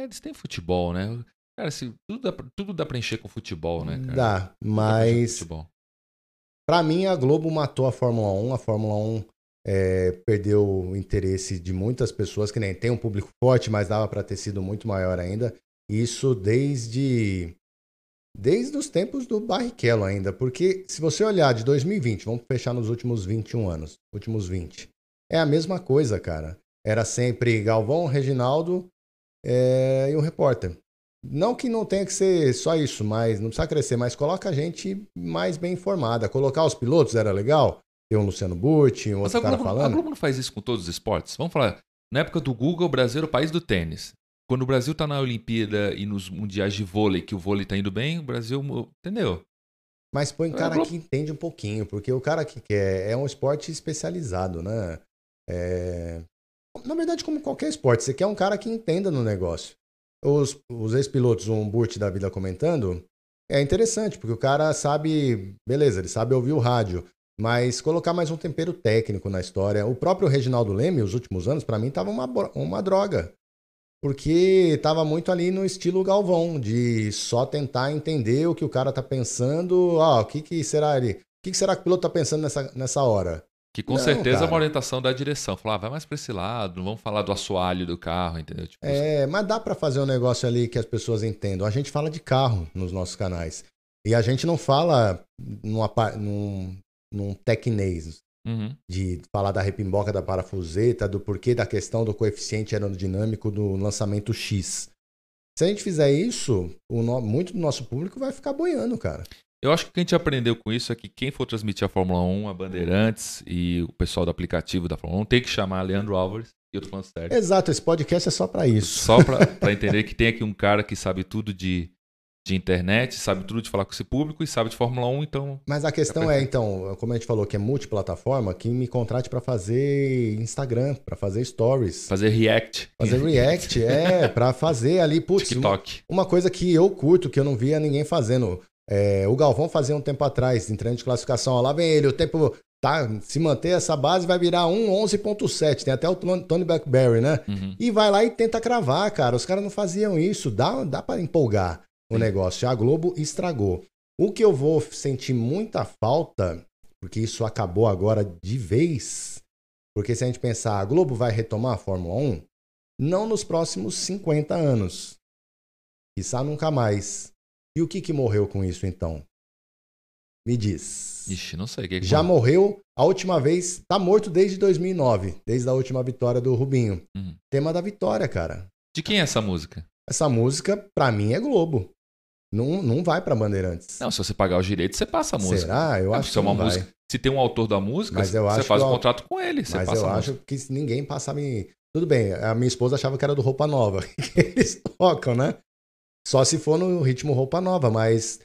É, Eles têm futebol, né? Cara, se, tudo, dá, pra- tudo dá pra encher com futebol, né, cara? Dá, pra mas. Pra mim, a Globo matou a Fórmula 1. A Fórmula 1 é, perdeu o interesse de muitas pessoas, que nem tem um público forte, mas dava pra ter sido muito maior ainda. Isso desde desde os tempos do Barrichello ainda, porque se você olhar de 2020, vamos fechar nos últimos 21 anos, últimos 20, é a mesma coisa, cara. era sempre Galvão, Reginaldo é, e o repórter. Não que não tenha que ser só isso, mas não precisa crescer, mas coloca a gente mais bem informada. Colocar os pilotos era legal? Ter um Luciano Burti, um Mas outro cara Globo, a falando. Globo não faz isso com todos os esportes? Vamos falar, na época do Google, o Brasil era o país do tênis. Quando o Brasil tá na Olimpíada e nos mundiais de vôlei, que o vôlei tá indo bem, o Brasil, entendeu? Mas põe um É, cara Globo- que entende um pouquinho, porque o cara que quer é um esporte especializado, né? É, Na verdade, como qualquer esporte, você quer um cara que entenda no negócio. Os, os ex-pilotos, um Burt da vida comentando, é interessante, porque o cara sabe, beleza, ele sabe ouvir o rádio, mas colocar mais um tempero técnico na história. O próprio Reginaldo Leme, os últimos anos, pra mim, tava uma, uma droga. Porque tava muito ali no estilo Galvão, de só tentar entender o que o cara tá pensando. Ah, o que, que será ele? O que, que será que o piloto tá pensando nessa, nessa hora? Que com Não, certeza é uma orientação da direção. Falar, ah, vai mais pra esse lado, não vamos falar do assoalho do carro, entendeu? Tipo, É, mas dá pra fazer um negócio ali que as pessoas entendam. A gente fala de carro nos nossos canais. E a gente não fala numa, num, num tecnês, uhum. de falar da repimboca da parafuseta, do porquê da questão do coeficiente aerodinâmico do lançamento X. Se a gente fizer isso, o no- muito do nosso público vai ficar boiando, cara. Eu acho que o que a gente aprendeu com isso é que quem for transmitir a Fórmula 1, a Bandeirantes e o pessoal do aplicativo da Fórmula 1 tem que chamar Leandro Álvares. E eu tô falando sério. Exato, esse podcast é só pra isso. Só pra entender que tem aqui um cara que sabe tudo de, de internet, sabe tudo de falar com esse público e sabe de Fórmula 1, então. Mas a questão é, então, como a gente falou que é multiplataforma, que me contrate pra fazer Instagram, pra fazer stories, Fazer react. fazer react, é, pra fazer ali, putz, uma, TikTok. uma coisa que eu curto, que eu não via ninguém fazendo. É, o Galvão fazia um tempo atrás, em treino de classificação, ó, lá vem ele, o tempo tá, se manter essa base vai virar 1.11.7, tem até o Tony Tony Blackberry, né? Uhum. E vai lá e tenta cravar, cara. Os caras não faziam isso. Dá, dá para empolgar o negócio. A Globo estragou. O que eu vou sentir muita falta, porque isso acabou agora de vez, porque se a gente pensar, a Globo vai retomar a Fórmula 1, não nos próximos 50 anos. Quizá nunca mais. E o que, que morreu com isso, então? Me diz. Ixi, não sei. o que que Já morreu? morreu a última vez, tá morto desde 2009, desde a última vitória do Rubinho. Uhum. Tema da vitória, cara. De quem é essa música? Essa música, pra mim, é Globo. Não, não vai pra Bandeirantes. Não, se você pagar os direitos, você passa a música. Será? Eu É, acho se é que uma música. vai. Se tem um autor da música, Mas eu você faz que um contrato com ele. Você Mas passa eu acho que ninguém passava em... Tudo bem, a minha esposa achava que era do Roupa Nova, que eles tocam, né? Só se for no ritmo Roupa Nova, mas...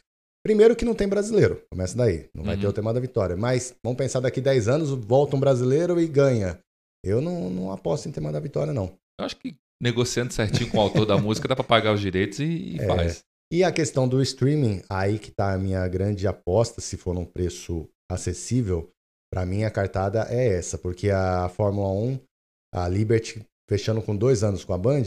Primeiro que não tem brasileiro, começa daí. Não vai Uhum. ter o tema da vitória. Mas vamos pensar daqui 10 anos, volta um brasileiro e ganha. Eu não, não aposto em tema da vitória, não. Eu acho que negociando certinho com o autor da música dá pra pagar os direitos e, e É. faz. E a questão do streaming, aí que tá a minha grande aposta, se for num preço acessível, pra mim a cartada é essa, porque a Fórmula 1, a Liberty, fechando com dois anos com a Band,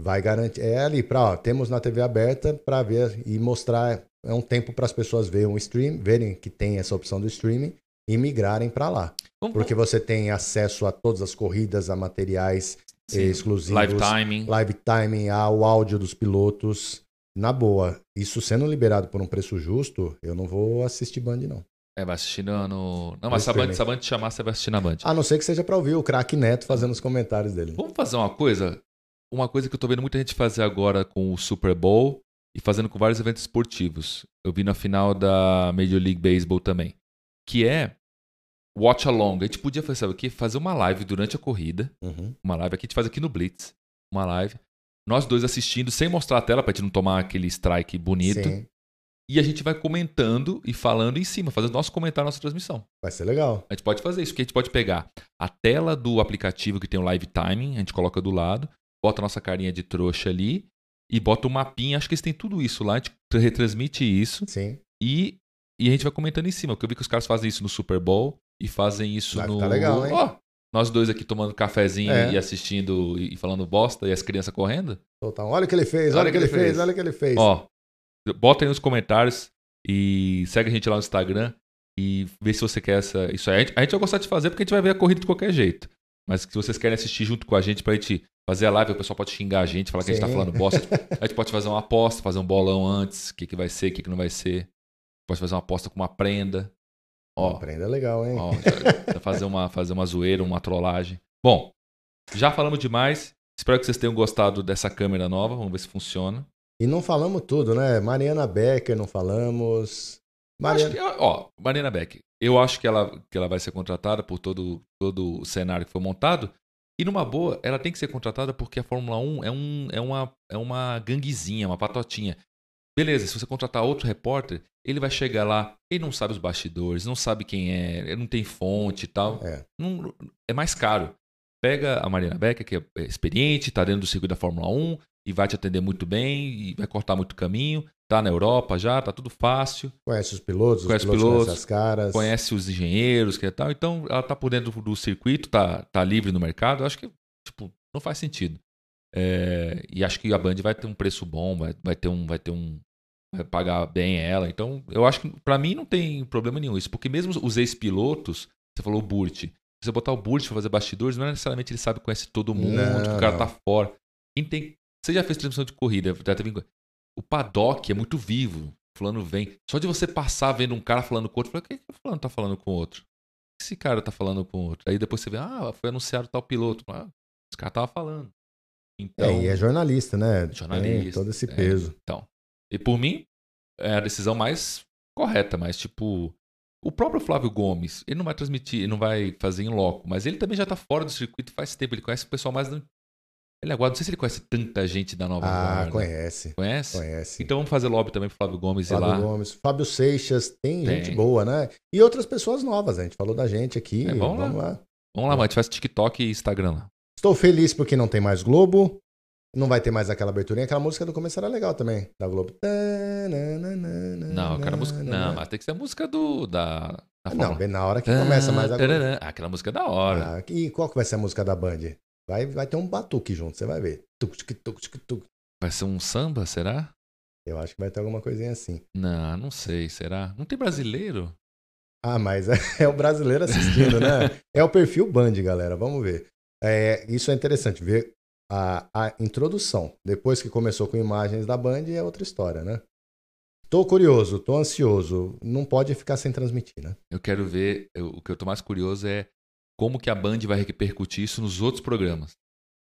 vai garantir. É ali, pra, ó, temos na TV aberta para ver e mostrar. É um tempo para as pessoas verem um stream, verem que tem essa opção do streaming e migrarem para lá. Porque você tem acesso a todas as corridas, a materiais sim, exclusivos live timing. live timing, ao áudio dos pilotos. Na boa, isso sendo liberado por um preço justo, eu não vou assistir Band, não. É, vai assistir no. no- Não, mas se a, Band, se a Band te chamar, você vai assistir na Band. A não ser que seja pra ouvir o craque Neto fazendo os comentários dele. Vamos fazer uma coisa? Uma coisa que eu tô vendo muita gente fazer agora com o Super Bowl e fazendo com vários eventos esportivos. Eu vi na final da Major League Baseball também. Que é Watch Along. A gente podia fazer, sabe o quê? Fazer uma live durante a corrida. Uhum. Uma live aqui, a gente faz aqui no Blitz. Uma live. Nós dois assistindo, sem mostrar a tela, pra gente não tomar aquele strike bonito. Sim, E a gente vai comentando e falando em cima, fazendo nosso comentário na nossa transmissão. vai ser legal. A gente pode fazer isso, porque a gente pode pegar a tela do aplicativo que tem o live timing, a gente coloca do lado, bota a nossa carinha de trouxa ali e bota o mapinha. Acho que eles têm tudo isso lá, a gente retransmite isso Sim, e, e a gente vai comentando em cima. Porque eu vi que os caras fazem isso no Super Bowl e fazem isso Vai no. ficar legal, hein? Ó, nós dois aqui tomando cafezinho É. e assistindo e falando bosta e as crianças correndo. total. Olha o que ele fez, olha, o que ele fez, olha o que ele fez. Ó, bota aí nos comentários e segue a gente lá no Instagram e vê se você quer essa, isso aí. A gente, a gente vai gostar de fazer porque a gente vai ver a corrida de qualquer jeito. Mas se vocês querem assistir junto com a gente pra gente fazer a live, o pessoal pode xingar a gente, falar que a gente tá falando bosta. A gente pode fazer uma aposta, fazer um bolão antes, o que, que vai ser, o que, que não vai ser. Pode fazer uma aposta com uma prenda. Ó, Aprenda legal, hein? ó fazer, uma, fazer uma zoeira, uma trollagem. Bom, Já falamos demais. Espero que vocês tenham gostado dessa câmera nova. Vamos ver se funciona. E não falamos tudo, né? Mariana Becker, não falamos. Mariana... Que, ó, Mariana Becker. Eu acho que ela, que ela vai ser contratada por todo, todo o cenário que foi montado. E numa boa, ela tem que ser contratada porque a Fórmula 1 é, um, é, uma, é uma ganguezinha, uma patotinha. Beleza, se você contratar outro repórter, ele vai chegar lá, ele não sabe os bastidores, não sabe quem é, ele não tem fonte e tal. É, não, é mais caro. Pega a Marina Becker, que é experiente, está dentro do circuito da Fórmula 1 e vai te atender muito bem e vai cortar muito caminho. Tá na Europa já, tá tudo fácil. Conhece os pilotos, conhece os pilotos, pilotos, conhece as caras. Conhece os engenheiros, que é tal. Então, ela tá por dentro do, circuito, tá, tá livre no mercado. Eu acho que, tipo, não faz sentido. É, e acho que a Band vai ter um preço bom, vai, vai ter um, vai ter um, pagar bem ela. Então, eu acho que para mim não tem problema nenhum isso, porque mesmo os ex-pilotos, você falou o Burt, se você botar o Burt para fazer bastidores, não é necessariamente ele sabe conhece todo mundo, não, que o cara não. tá fora. Quem tem, você já fez transmissão de corrida, já teve o paddock é muito vivo. Fulano vem. Só de você passar vendo um cara falando com outro, fala, o que, que o fulano tá falando com o outro? O que esse cara tá falando com o outro? Aí depois você vê, ah, foi anunciado tal piloto. Ah, esse cara tava falando. Então, é, e é jornalista, né? Jornalista. Tem todo esse é, peso. É, então. E por mim, é a decisão mais correta, mas tipo. O próprio Flávio Gomes, ele não vai transmitir, ele não vai fazer em loco, mas ele também já tá fora do circuito faz tempo, ele conhece o pessoal mais ele agora, não sei se ele conhece tanta gente da Nova ah, Guarda. Conhece. Conhece? Conhece. Então vamos fazer lobby também pro Flávio Gomes Flávio ir lá. Gomes, Fábio Seixas, tem, tem, gente boa, né? E outras pessoas novas, a gente falou da gente aqui. É, vamos, vamos lá. lá. Vamos lá, é. a gente faz TikTok e Instagram lá. Estou feliz porque não tem mais Globo. Não vai ter mais aquela aberturinha. Aquela música do começo era legal também, da Globo. Não, aquela música. Não, mas tem que ser a música do. Da, da não, bem na hora que começa mais a. Aquela música é da hora. Ah, e qual que vai ser a música da Band? Vai, vai ter um batuque junto, você vai ver. Tuc, tuc, tuc, tuc. Vai ser um samba, será? Eu acho que vai ter alguma coisinha assim. Não, não sei, será? Não tem brasileiro? Ah, mas é, é o brasileiro assistindo, né? é o perfil Band, galera. Vamos ver. É, isso é interessante, ver a, a introdução. Depois que começou com imagens da Band, é outra história, né? Tô curioso, tô ansioso. Não pode ficar sem transmitir, né? Eu quero ver. Eu, o que eu tô mais curioso é como que a Band vai repercutir isso nos outros programas.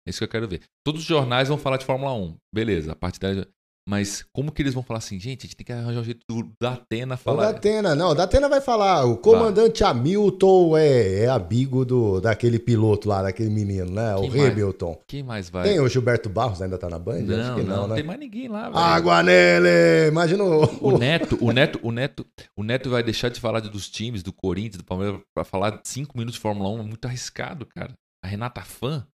É isso que eu quero ver. Todos os jornais vão falar de Fórmula 1. Beleza, a parte da... Mas como que eles vão falar assim, gente, a gente tem que arranjar um jeito do Datena falar. O Datena, não, o Datena vai falar. O comandante vai. Hamilton é, é amigo do, daquele piloto lá, daquele menino, né? Quem o mais, Hamilton. Quem mais vai? Tem o Gilberto Barros, ainda tá na Band? Não, Acho que não, não, né? tem mais ninguém lá, velho. Água nele! Imagina o... o Neto, o Neto, o Neto, o Neto vai deixar de falar dos times, do Corinthians, do Palmeiras, pra falar cinco minutos de Fórmula 1, é muito arriscado, cara. A Renata Fã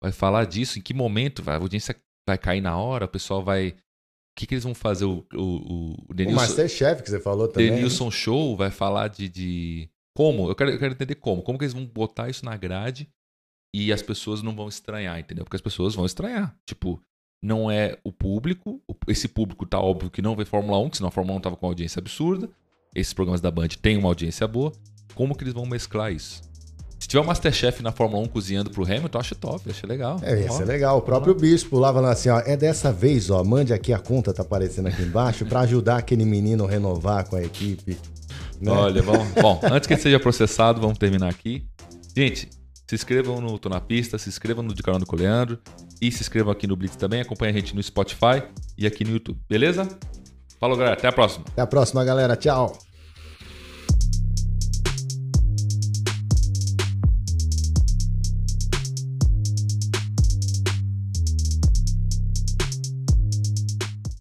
vai falar disso, em que momento a audiência vai cair na hora, o pessoal vai que, que eles vão fazer? O, o, o, Denilson, o Masterchef que você falou também. Denilson Show vai falar de, de. Como? Eu quero, eu quero entender como. Como que eles vão botar isso na grade e as pessoas não vão estranhar, entendeu? Porque as pessoas vão estranhar. Tipo, não é o público. Esse público tá óbvio que não vê Fórmula 1, que senão a Fórmula 1 tava com uma audiência absurda. Esses programas da Band têm uma audiência boa. Como que eles vão mesclar isso? Se tiver um Masterchef na Fórmula 1 cozinhando pro Hamilton, eu acho top, acho legal. É, ia ser legal. O próprio Bispo lá falando assim, ó, é dessa vez, ó, mande aqui a conta, tá aparecendo aqui embaixo, para ajudar aquele menino a renovar com a equipe. Né? Olha, vamos, bom, antes que ele seja processado, vamos terminar aqui. Gente, se inscrevam no Tô na Pista, se inscrevam no De Carona com o Leandro e se inscrevam aqui no Blitz também, acompanhe a gente no Spotify e aqui no YouTube, beleza? Falou, galera, até a próxima. Até a próxima, galera, tchau.